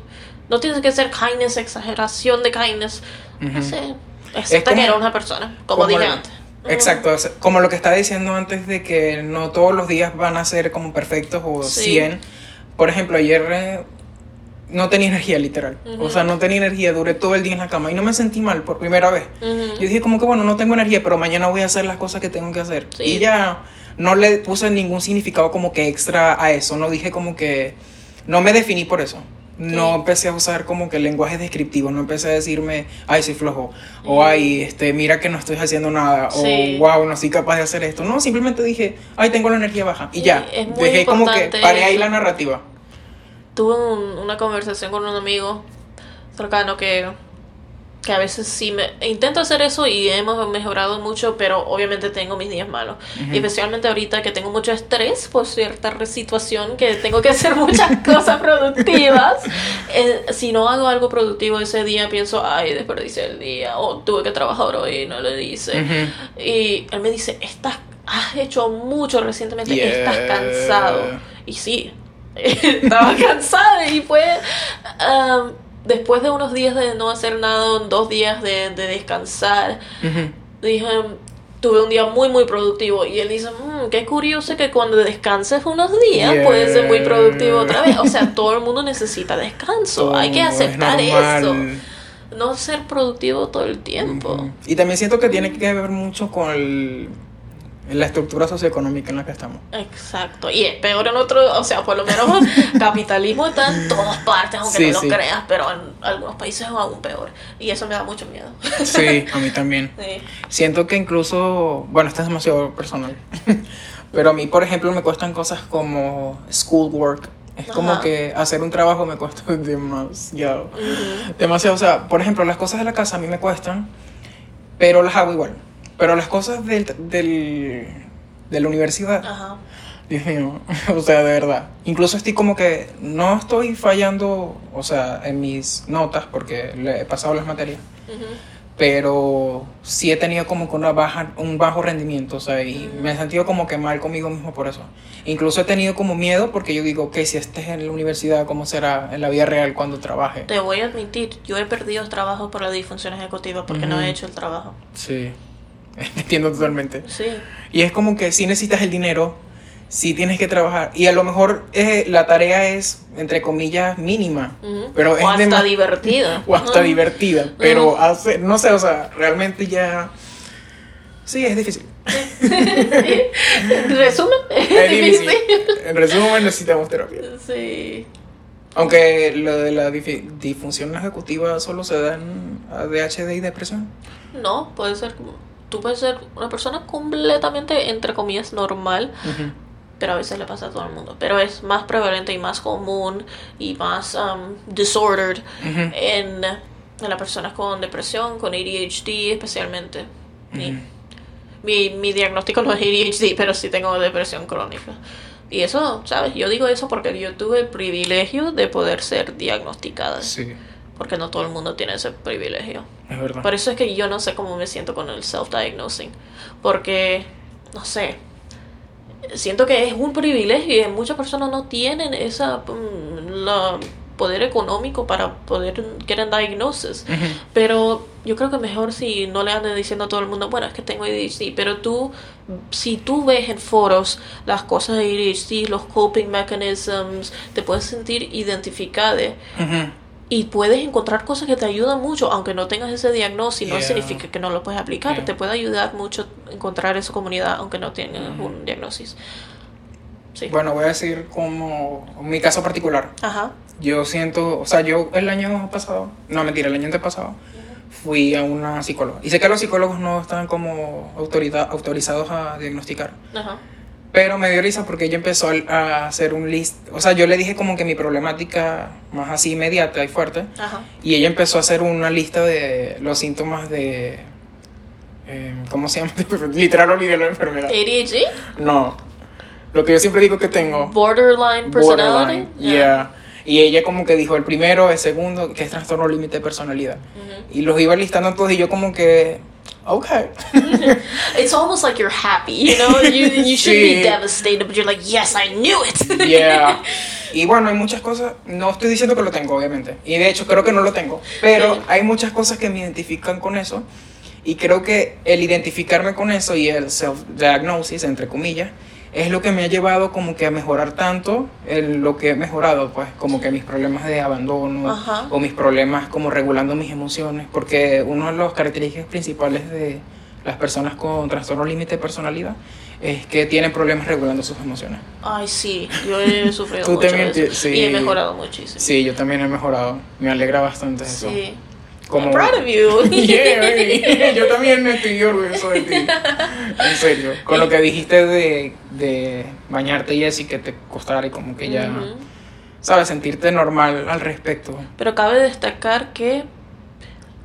No tiene que ser kindness, exageración de kindness, no Ujú. sé, acepta como- que eres una persona, como, dije el- antes. Exacto, como lo que estaba diciendo antes de que no todos los días van a ser como perfectos o Sí. 100. Por ejemplo, ayer eh, no tenía energía literal. O sea, no tenía energía, duré todo el día en la cama y no me sentí mal por primera vez. Ujú. Yo dije como que bueno, no tengo energía, pero mañana voy a hacer las cosas que tengo que hacer. Sí. Y ya no le puse ningún significado como que extra a eso, no dije como que no me definí por eso. No empecé a usar como que lenguaje descriptivo, no empecé a decirme, ay, soy flojo, o ay, este, mira que no estoy haciendo nada, Sí. o wow, no soy capaz de hacer esto. No, simplemente dije, ay, tengo la energía baja. Y Sí, ya, es muy dejé como que, importante paré ahí eso. la narrativa. tuve un- una conversación con un amigo cercano que, que a veces sí me intento hacer eso y hemos mejorado mucho, pero obviamente tengo mis días malos. Y especialmente ahorita que tengo mucho estrés por cierta situación, que tengo que hacer muchas cosas productivas. Eh, si no hago algo productivo ese día, pienso, ay, desperdicié el día, o tuve que trabajar hoy no lo hice. Ujú. Y él me dice, estás, has hecho mucho recientemente, Yeah. estás cansado. Y sí, estaba cansada y fue um, después de unos días de no hacer nada, dos días de, de descansar, dije, tuve un día muy, muy productivo. Y él dice, mmm, qué curioso que cuando descanses unos días Yeah. puedes ser muy productivo otra vez. O sea, todo el mundo necesita descanso. Hay que es aceptar eso. No ser productivo todo el tiempo. Y también siento que tiene que ver mucho con el- la estructura socioeconómica en la que estamos. Exacto. Y es peor en otro, o sea, por lo menos capitalismo está en todas partes, aunque Sí, no sí. lo creas, pero en algunos países es aún peor. Y eso me da mucho miedo. Sí, a mí también. Sí. Siento que incluso, bueno, esto es demasiado personal, pero a mí, por ejemplo, me cuestan cosas como schoolwork. Es como que hacer un trabajo me cuesta demasiado. Demasiado, o sea, por ejemplo, las cosas de la casa a mí me cuestan, pero las hago igual. Pero las cosas del, del, de la universidad, Ajá. Dios mío, o sea, de verdad. Incluso estoy como que no estoy fallando, o sea, en mis notas porque le he pasado las materias, Ujú. pero sí he tenido como que una baja, un bajo rendimiento, o sea, y me he sentido como que mal conmigo mismo por eso. Incluso he tenido como miedo porque yo digo, ok, si estés en la universidad, ¿cómo será en la vida real cuando trabaje? Te voy a admitir, yo he perdido trabajo por la disfunción ejecutiva porque no he hecho el trabajo. Sí, entiendo totalmente. Sí. Y es como que si necesitas el dinero, si tienes que trabajar. Y a lo mejor eh, la tarea es, entre comillas, mínima. Ujú. Pero o es hasta divertida. O hasta divertida. Pero hace, no sé, o sea, realmente ya. Sí, es difícil. En resumen, es Es difícil. difícil. En resumen, necesitamos terapia. Sí. Aunque lo de la disfunción ejecutiva solo se da en ADHD y depresión. No, puede ser. Tú puedes ser una persona completamente, entre comillas, normal, pero a veces le pasa a todo el mundo. Pero es más prevalente y más común y más um, disordered en, en las personas con depresión, con ADHD especialmente. Mi, mi diagnóstico no es ADHD, pero sí tengo depresión crónica. Y eso, ¿sabes? Yo digo eso porque yo tuve el privilegio de poder ser diagnosticada. Sí, Porque no todo el mundo tiene ese privilegio. es verdad. Por eso es que yo no sé cómo me siento con el self-diagnosing. Porque, no sé, siento que es un privilegio y muchas personas no tienen esa mm, la poder económico para poder get a diagnosis. Pero yo creo que mejor si no le anden diciendo a todo el mundo, bueno, es que tengo ADHD, pero tú, si tú ves en foros las cosas de ADHD, los coping mechanisms, te puedes sentir identificada Ujú. Y puedes encontrar cosas que te ayudan mucho, aunque no tengas ese diagnóstico, no significa que no lo puedes aplicar, Yeah. te puede ayudar mucho encontrar esa comunidad aunque no tengas un diagnóstico. Sí. Bueno, voy a decir como mi caso particular. Ajá. Yo siento, o sea, yo el año pasado, no mentira, el año antepasado, fui a una psicóloga. Y sé que los psicólogos no están como autorita- autorizados a diagnosticar. Ajá. Pero me dio risa porque ella empezó a- hacer un list. O sea, yo le dije como que mi problemática más así inmediata y fuerte. Ajá. Y ella empezó a hacer una lista de los síntomas de. eh, ¿Cómo se llama? Literal olvidé la enfermedad. ADHD, No. Lo que yo siempre digo que tengo. borderline personality. Borderline. Yeah. Y ella como que dijo el primero, el segundo, que es trastorno límite de personalidad. Y los iba listando todos y yo como que, ok. It's almost like you're happy, you know? You, you should be Sí. devastated, but you're like, yes, I knew it. Yeah. Y bueno, hay muchas cosas, no estoy diciendo que lo tengo, obviamente. Y de hecho creo que no lo tengo. Pero hay muchas cosas que me identifican con eso. Y creo que el identificarme con eso y el self-diagnosis, entre comillas, es lo que me ha llevado como que a mejorar tanto en lo que he mejorado, pues como que mis problemas de abandono Ajá. o mis problemas como regulando mis emociones, porque una de las características principales de las personas con trastorno límite de personalidad es que tienen problemas regulando sus emociones. Ay, sí, yo he sufrido mucho también de eso. te- sí. Y he mejorado muchísimo. Sí, yo también he mejorado, me alegra bastante eso. Sí. Como... I'm proud of you. Yeah, baby. yo también estoy orgulloso de ti. En serio. Con lo que dijiste de, de bañarte y y que te costara y como que ya, Ujú. ¿sabes? Sentirte normal al respecto. Pero cabe destacar que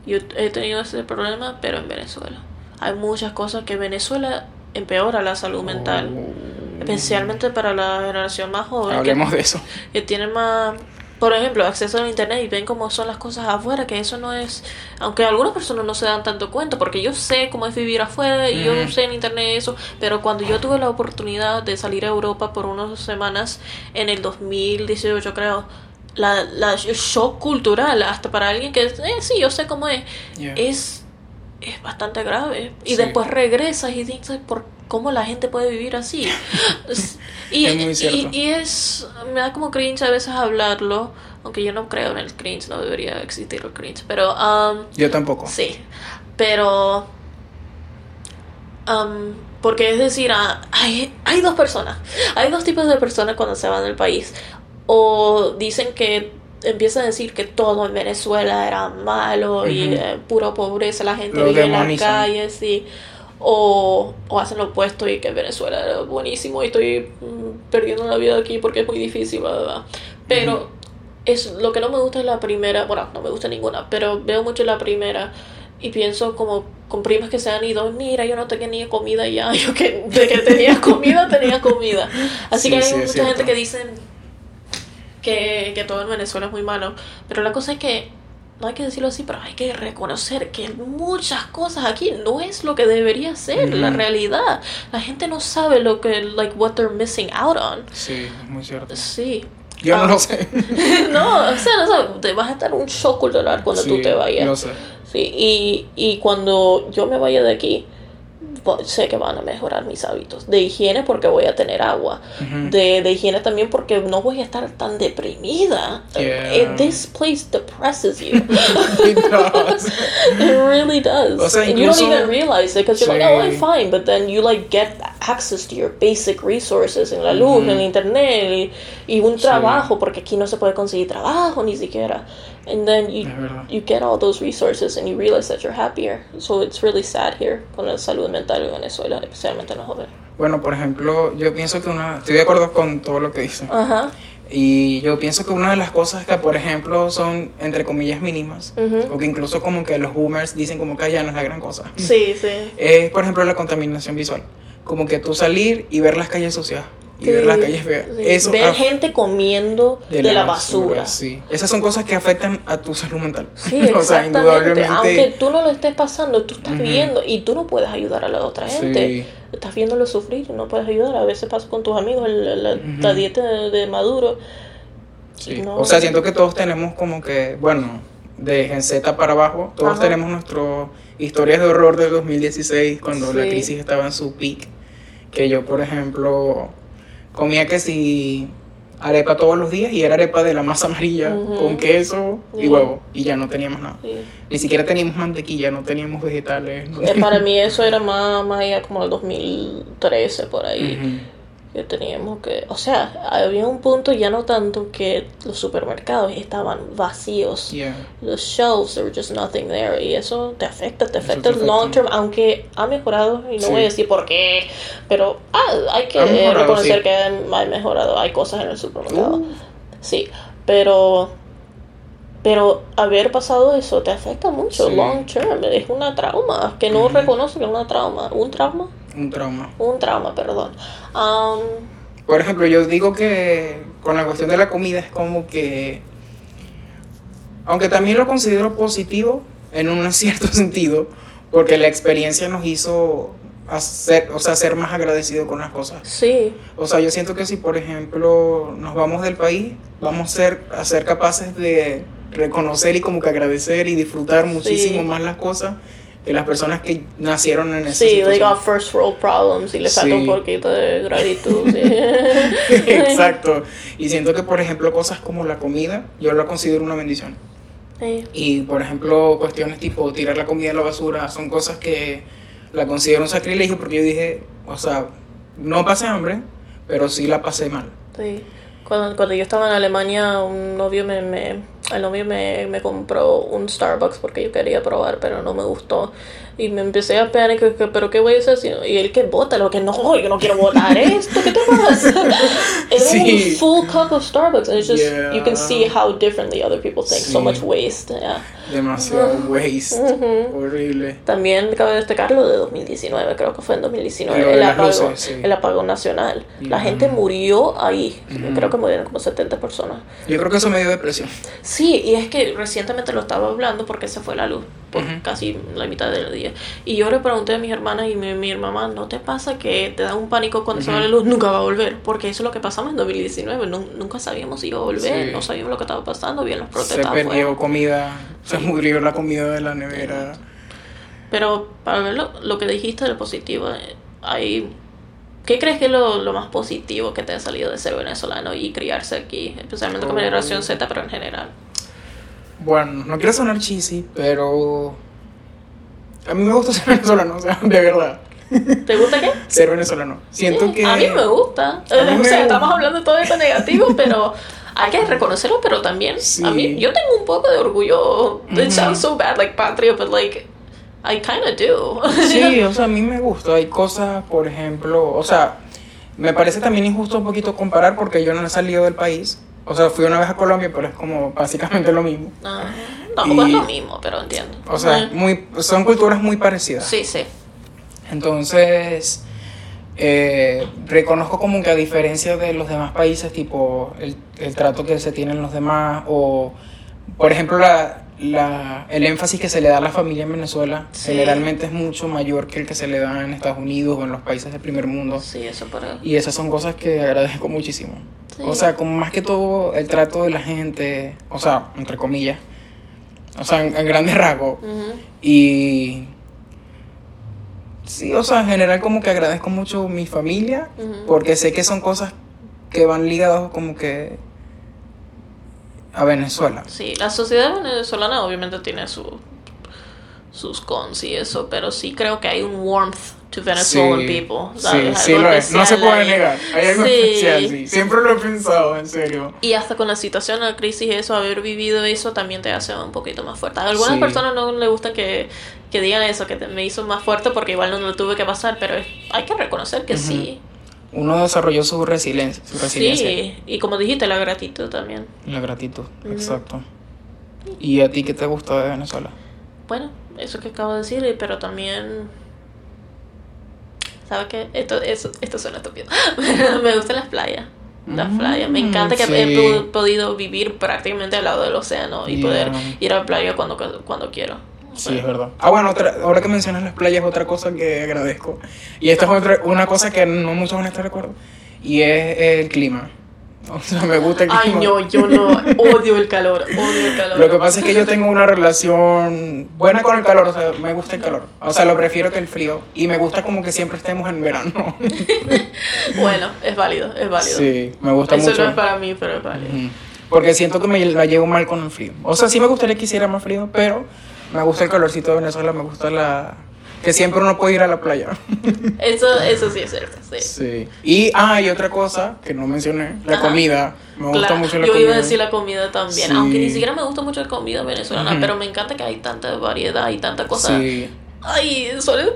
yo he tenido ese problema, pero en Venezuela. Hay muchas cosas que Venezuela empeora la salud mental, especialmente para la generación más joven, que, Hablemos de eso. que tiene más, por ejemplo, acceso al internet y ven cómo son las cosas afuera, que eso no es, aunque algunas personas no se dan tanto cuenta, porque yo sé cómo es vivir afuera y yo sé en internet eso, pero cuando yo tuve la oportunidad de salir a Europa por unas semanas en el 2018 creo, la, la el shock cultural, hasta para alguien que, eh, sí, yo sé cómo es, Yeah. es es bastante grave. Y Sí. después regresas y dices, ¿por cómo la gente puede vivir así? Y, Es y, y es, me da como cringe a veces hablarlo, aunque yo no creo en el cringe, no debería existir el cringe, pero um, Yo tampoco. sí, pero... um, porque es decir, ah, hay, hay dos personas, hay dos tipos de personas cuando se van del país. O dicen que empiezan a decir que todo en Venezuela era malo y eh, pura pobreza, la gente Lo vive en la demonizan. calle, sí. O, o hacen lo opuesto y que Venezuela era buenísimo y estoy mm, perdiendo la vida aquí porque es muy difícil, bla, bla, bla. Pero es lo que no me gusta es la primera, bueno, no me gusta ninguna, pero veo mucho la primera y pienso como con primas que se han ido, mira, yo no tenía comida ya, yo que de que tenía comida, tenía comida. Así Sí, que hay sí, mucha cierto. gente que dicen que, que todo en Venezuela es muy malo, pero la cosa es que no hay que decirlo así, pero hay que reconocer que muchas cosas aquí no es lo que debería ser la realidad. La gente no sabe lo que, like, what they're missing out on. Sí, es muy cierto. Sí. Yo no Ah. lo sé. No, o sea, no sé, te vas a estar un shock cultural cuando tú Sí, te vayas. Lo sé. Sí, y, y cuando yo me vaya de aquí, sé que van a mejorar mis hábitos. De higiene porque voy a tener agua. Ujú. de, de higiene también porque no voy a estar tan deprimida. Yeah. This place depresses you. It does. It really does. O sea, and you don't incluso- even realize it because you're like, oh, I'm Sí. fine. But then you like get access to your basic resources en la luz, Ujú. en el internet y, y un Sí. trabajo porque aquí no se puede conseguir trabajo ni siquiera. And then you, you get all those resources and you realize that you're happier. So it's really sad here con la salud mental en Venezuela, especialmente en los jóvenes. Bueno, por ejemplo, yo pienso que una... Estoy de acuerdo con todo lo que dicen. Ajá. Y yo pienso que una de las cosas que, por ejemplo, son, entre comillas, mínimas, Ujú. o que incluso como que los boomers dicen como que ya no es la gran cosa, Sí, sí. es, por ejemplo, la contaminación visual. Como que tú salir y ver las calles sucias y ver Sí, las calles feas. sí. Eso Ver gente comiendo de, la basura. Sí. Esas son cosas que afectan a tu salud mental. Sí, o sea, exactamente. indudablemente. Aunque tú no lo estés pasando, tú estás viendo y tú no puedes ayudar a la otra gente. Sí. Estás viéndolo sufrir y no puedes ayudar. A veces pasa con tus amigos la, dieta de, de Maduro. Sí. No. O sea, siento que todos tenemos como que, bueno, de Gen Z para abajo, todos Ajá. tenemos nuestras historias de horror del 2016, cuando la crisis estaba en su peak. Que yo, por ejemplo, comía que si arepa todos los días y era arepa de la masa amarilla con queso y huevo y ya no teníamos nada. Ni siquiera teníamos mantequilla, no teníamos vegetales. no Eh, Para mí eso era más, más allá como el 2013 por ahí. Que teníamos que, o sea, había un punto ya no tanto que los supermercados estaban vacíos. Yeah. los shelves, there was just nothing there. Y eso te afecta, te afecta el long term, aunque ha mejorado, y no Sí. voy a decir por qué, pero ah, hay que Ha mejorado, reconocer sí. que ha mejorado, hay cosas en el supermercado. Uh. Sí, pero pero haber pasado eso te afecta mucho, Sí. long term, es una trauma, que no reconoce que es una trauma, un trauma, Un trauma. un trauma, perdón. Um, Por ejemplo, yo digo que con la cuestión de la comida es como que, aunque también lo considero positivo en un cierto sentido, porque la experiencia nos hizo hacer, o sea, ser más agradecidos con las cosas. sí, O sea, yo siento que si, por ejemplo, nos vamos del país, vamos a ser, a ser capaces de reconocer y como que agradecer y disfrutar muchísimo Sí. más las cosas que las personas que nacieron en esa sí, they situación. got first world problems y le falta un poquito de gratitud. sí. Exacto. Y siento que, por ejemplo, cosas como la comida, yo la considero una bendición. Sí. Y, por ejemplo, cuestiones tipo tirar la comida a la basura son cosas que la considero un sacrilegio porque yo dije, o sea, no pasé hambre, pero sí la pasé mal. Sí. Cuando, cuando yo estaba en Alemania, un novio me, me el novio me, me compró un Starbucks porque yo quería probar, pero no me gustó. Y me empecé a pegar, y que, que, pero ¿qué voy a hacer? si no?" Y él que bota, lo que no, yo no quiero botar esto, ¿qué te pasa? Era Sí. un full cup of Starbucks, and it's just, you can Yeah. see how differently other people think, so Sí. much waste, yeah. Demasiado waste. Ujú. Horrible. También cabe destacarlo de 2019, creo que fue en 2019, Lo de el apagón, luces, sí. el apagón nacional. La Ujú. gente murió ahí, Ujú. creo que murieron como 70 personas. Yo creo que eso me dio depresión. Sí, y es que recientemente lo estaba hablando porque se fue la luz por casi la mitad del día. Y yo le pregunté a mis hermanas y mi, mi mamá, ¿no te pasa que te da un pánico cuando se va la luz? Nunca va a volver, porque eso es lo que pasamos en 2019, nu- nunca sabíamos si iba a volver, Sí. no sabíamos lo que estaba pasando, bien los Se protestas perdió afuera. comida, se mudrió la comida de la nevera. Pero para ver lo, lo que dijiste de positivo, eh, hay, ¿qué crees que es lo, lo más positivo que te ha salido de ser venezolano y criarse aquí? Especialmente con Oh. generación Z, pero en general. Bueno, no quiero sonar cheesy, pero a mí me gusta ser venezolano, o sea, de verdad. ¿Te gusta qué? Ser venezolano. Siento Sí, que A mí me gusta. A mí o me sea, gusta. estamos hablando de todo esto negativo, pero hay que reconocerlo, pero también Sí. a mí yo tengo un poco de orgullo. It sounds so bad like patria, but like I kind of do. Sí, o sea, a mí me gusta. Hay cosas, por ejemplo, o sea, me parece también injusto un poquito comparar porque yo no he salido del país. O sea, fui una vez a Colombia, pero es como básicamente lo mismo. Ah, tampoco es Y- lo mismo, pero entiendo. O sea, muy, son culturas muy parecidas. sí, sí. Entonces, eh, reconozco como que a diferencia de los demás países, tipo el, el trato que se tienen los demás, o por ejemplo, la, la- el énfasis que se le da a la familia en Venezuela Sí. generalmente es mucho mayor que el que se le da en Estados Unidos o en los países del primer mundo. Sí, eso para. Y esas son cosas que agradezco muchísimo. Sí. O sea, como más que todo el trato de la gente, o sea, entre comillas, o sea, en, en grandes rasgos. Y sí, o sea, en general como que agradezco mucho mi familia, porque sé que son cosas que van ligadas como que a Venezuela. Sí, la sociedad venezolana obviamente tiene su, sus cons y eso, pero sí creo que hay un warmth to Venezuelan Sí, people. sí, ¿sabes? sí Algo lo es. No se puede negar. Hay algo Sí. especial, sí. Siempre lo he pensado, en serio. Y hasta con la situación, la crisis, eso, haber vivido eso también te hace un poquito más fuerte. A algunas Sí. personas no les gusta que, que digan eso, que te- me hizo más fuerte porque igual no lo tuve que pasar, pero hay que reconocer que sí. Uno desarrolló su resiliencia, su resiliencia. Sí, y como dijiste, la gratitud también. La gratitud, exacto. ¿Y a ti qué te gusta de Venezuela? Bueno, eso que acabo de decir, pero también... ¿Sabes qué? Esto, eso, esto suena estúpido. me gustan las playas. Las Mm, playas. Me encanta que sí. he podido vivir prácticamente al lado del océano y Yeah. poder ir a la playa cuando, cuando quiero. Sí, es verdad. Ah, bueno, otra- ahora que mencionas las playas, otra cosa que agradezco. Y esta es otra, una cosa que no muchos van a estar de acuerdo. Y es el clima. O sea, me gusta el clima. Ay, no, yo no. Odio el calor. Odio el calor. Lo que pasa es que yo tengo una relación buena con el calor, o sea, me gusta el calor. O sea, lo prefiero que el frío. Y me gusta como que siempre estemos en verano. Bueno, es válido, es válido. Sí, me gusta Eso mucho. no es para mí, pero es válido. Porque siento que me la llevo mal con el frío. O sea, sí me gustaría que hiciera más frío, pero me gusta el calorcito de Venezuela, me gusta la... Que siempre uno puede ir a la playa. Eso, eso sí es cierto, sí. Sí. Y, ah, y otra cosa que no mencioné, la Ajá. comida. Me gusta Claro, mucho la yo comida. iba a decir la comida también, Sí. aunque ni siquiera me gusta mucho la comida venezolana, pero me encanta que hay tanta variedad y tanta cosa. Sí. Ay, suele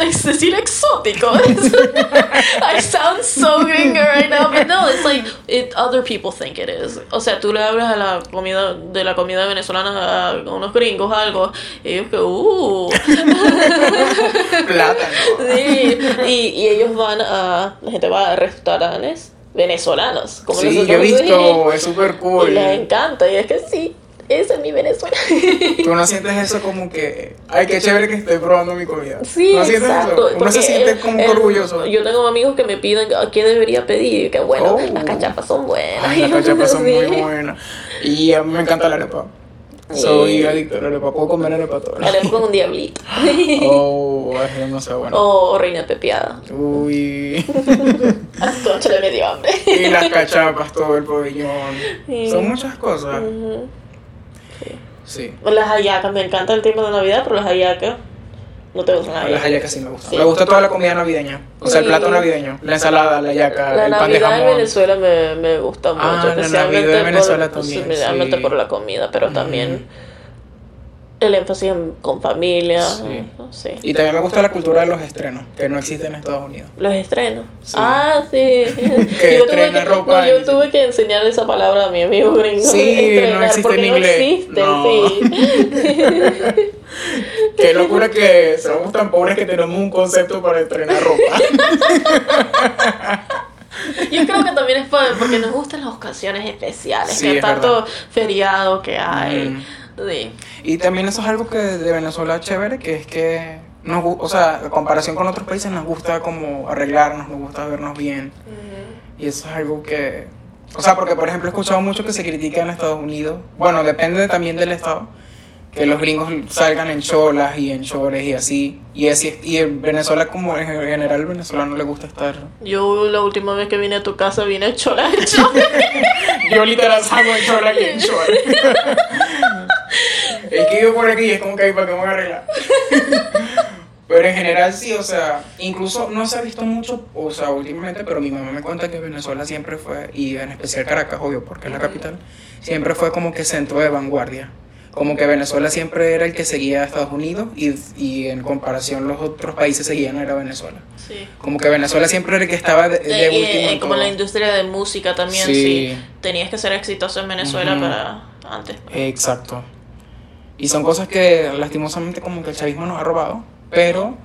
es decir exótico. I sound so gringo right now, but no, it's like it, other people think it is. O sea, tú le hablas a la comida de la comida venezolana a unos gringos algo y ellos que uh. Plátano. Sí, y, y ellos van a la gente va a restaurantes venezolanos, como Sí, yo he visto, es súper Y cool. les encanta, y es que sí, esa es mi Venezuela. Tú no sientes eso como que, ay, qué chévere que estoy probando mi comida. Sí, ¿No sientes exacto. eso? Uno se siente el- como el- orgulloso. Yo tengo amigos que me piden qué debería pedir, que bueno, Oh. las cachapas son buenas. Ay, las cachapas son Sí. muy buenas. Y a mí me encanta la arepa. Soy adicto a la arepa, puedo comer arepa todo día. con un diablito. Oh, es demasiado bueno. O reina pepiada. Uy. Concha le me dio hambre. Y las cachapas, todo el pabellón. Sí. Son muchas cosas. Ujú. Sí. Las hallacas, me encanta el tiempo de Navidad, pero las hallacas no te gustan las Las hallacas. sí me gustan. Sí. Me gusta toda la comida navideña. O sea, el plato navideño. La ensalada, la hallaca, La el pan de Navidad en jamón. Venezuela me, me gusta mucho, Ah, la especialmente, Navidad en Venezuela por, también, especialmente sí. por la comida, pero Ujú. también el énfasis en- con familia, Sí. no sé. Y también me gusta la cultura de los estrenos, que no existen en Estados Unidos. Los estrenos. Sí. Ah, sí. Que yo tuve estrena que, ropa no, yo tuve que enseñarle esa palabra a mi amigo gringo. Sí, no existe porque en no inglés. existe, No. sí. Qué locura que somos tan pobres que tenemos un concepto para estrenar ropa. Yo creo que también es por- porque nos gustan las ocasiones especiales, Sí, que es tanto verdad. feriado que hay. Mm. Sí. Y también eso es algo que de Venezuela es chévere, que es que nos o sea, en comparación con otros países nos gusta como arreglarnos, nos gusta vernos bien. Y eso es algo que, o sea, porque por ejemplo he escuchado mucho que se critica en Estados Unidos. Bueno, depende también del estado, que los gringos salgan en cholas y en chores y así. Y, así, y en Venezuela, como en general, el venezolano le gusta estar. Yo la última vez que vine a tu casa vine a cholas en chores. Yo literal salgo en cholas y en chores. Es que yo por aquí es como que hay para que me arreglar. Pero en general sí, o sea, incluso no se ha visto mucho, o sea, últimamente, pero mi mamá me cuenta que Venezuela siempre fue, y en especial Caracas, obvio, porque es la capital, siempre fue como que centro de vanguardia. Como que Venezuela siempre era el que seguía a Estados Unidos y, y en comparación los otros países seguían a Venezuela. Sí. Como que Venezuela siempre era el que estaba de, de Eh, último. eh, en como todo. la industria de música también, Sí. sí. Tenías que ser exitoso en Venezuela Ujú. para antes. Exacto. Y son cosas que lastimosamente como que el chavismo nos ha robado, pero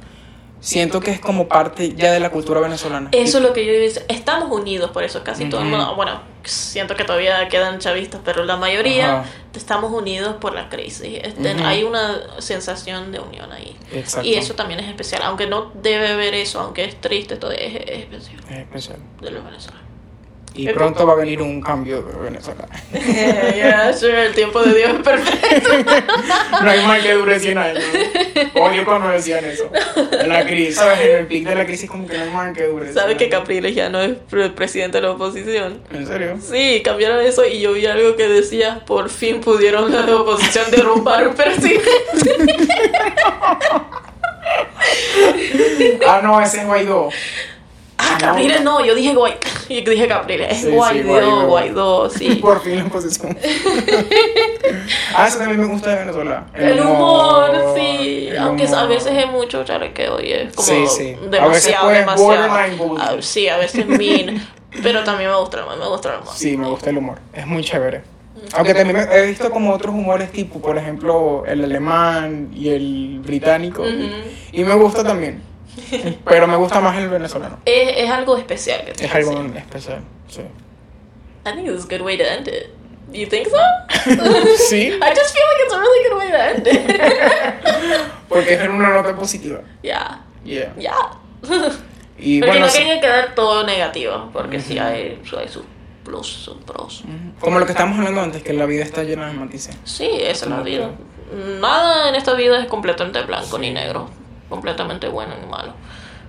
siento que es como parte ya de la cultura venezolana. Eso es lo que yo digo. Estamos unidos por eso. Casi todo el mundo. Bueno, siento que todavía quedan chavistas, pero la mayoría Ajá. estamos unidos por la crisis. Este, Ujú. Hay una sensación de unión ahí. Exacto. Y eso también es especial. Aunque no debe haber eso, aunque es triste, todo es, es especial Es especial. de los venezolanos. Y pronto va a venir un cambio de Venezuela. yeah, sure, el tiempo de Dios es perfecto. No hay mal que dure 100 años. Odio cuando decían eso. En la crisis, ¿sabes? En el pic de la crisis como que no hay mal que dure 100 ¿Sabes que. Capriles ya no es pre- presidente de la oposición? ¿En serio? Sí, cambiaron eso y yo vi algo que decía, por fin pudieron la oposición derrumbar un presidente. Ah, no, ese es Guaidó. Ah, Capriles no, yo dije Guaidó. Yo dije Capriles, es Sí, sí, Guaidó, Guaidó. Guaidó, sí. Por fin la oposición. ah, eso también me gusta de Venezuela. El humor, sí. el Aunque a veces es mucho chalequeo y es como Sí, sí. A veces demasiado, demasiado. Ah, sí, a veces mean. pero también me gusta el humor, me gusta el humor. Sí, me gusta el humor. Es muy chévere. Aunque también he visto como otros humores tipo, por ejemplo, el alemán y el británico. Ujú. Y me gusta también. Pero me gusta más el venezolano. Es, es algo especial que Es algo sí. especial. Sí. I think it's a good way to end it. You think so? Sí, I just feel like it's a really good way to end it. porque es en una nota positiva. yeah, Yeah. yeah. Y Porque bueno, no sí, quería quedar todo negativo, porque sí hay, sí hay sus plus, sus pros. como lo que estábamos hablando antes, que la vida está llena de matices. Sí, esa es la vida. Nada en esta vida es completamente blanco ni negro, completamente bueno ni malo.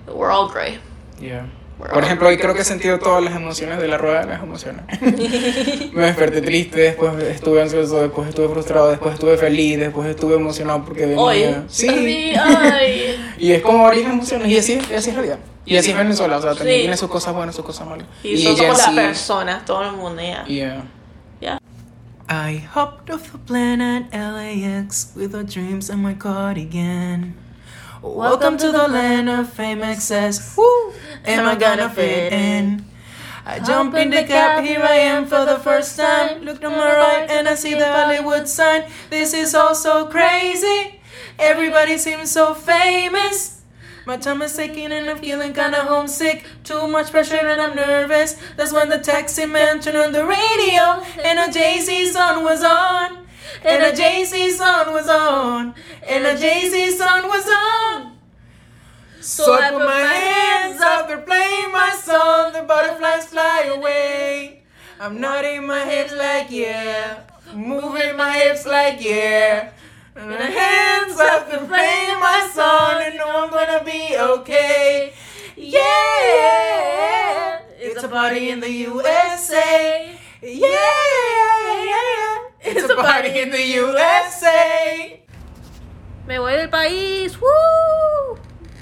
We're all gray. Yeah. We're Por all- ejemplo, hoy creo que he sentido todas las emociones de la rueda de las emociones. Me desperté triste, después estuve ansioso, después estuve frustrado, después estuve feliz, después estuve emocionado porque venía. Hoy. Sí. Sí, ay. Y es como varias emociones, y así, es- y así es la vida. Y así es Venezuela, o sea, también Sí. tiene sus cosas buenas, sus cosas malas. Y, son como las personas, todo el mundo ya. Yeah. Ya. I hopped off the plane at LAX with our dreams and my cardigan. Welcome to the land of fame excess. Woo! Am I gonna fit in? I jump in the cab, here I am for the first time. Look to my right and I see the Hollywood sign. This is all so crazy. Everybody seems so famous. My is taking and I'm feeling kinda homesick. Too much pressure and I'm nervous. That's when the taxi man turned on the radio and a Jay-Z song was on. And a Jay-Z song was on. And a Jay-Z song was on. So I put my hands up, they're playing my song. The butterflies fly away. I'm nodding my hips like yeah. Moving my hips like yeah. And my hands up, they're playing my song. And know I'm gonna be okay. Yeah. It's a party in the USA. Yeah, yeah, yeah. It's a party in the USA. Me voy del país. ¡Woo!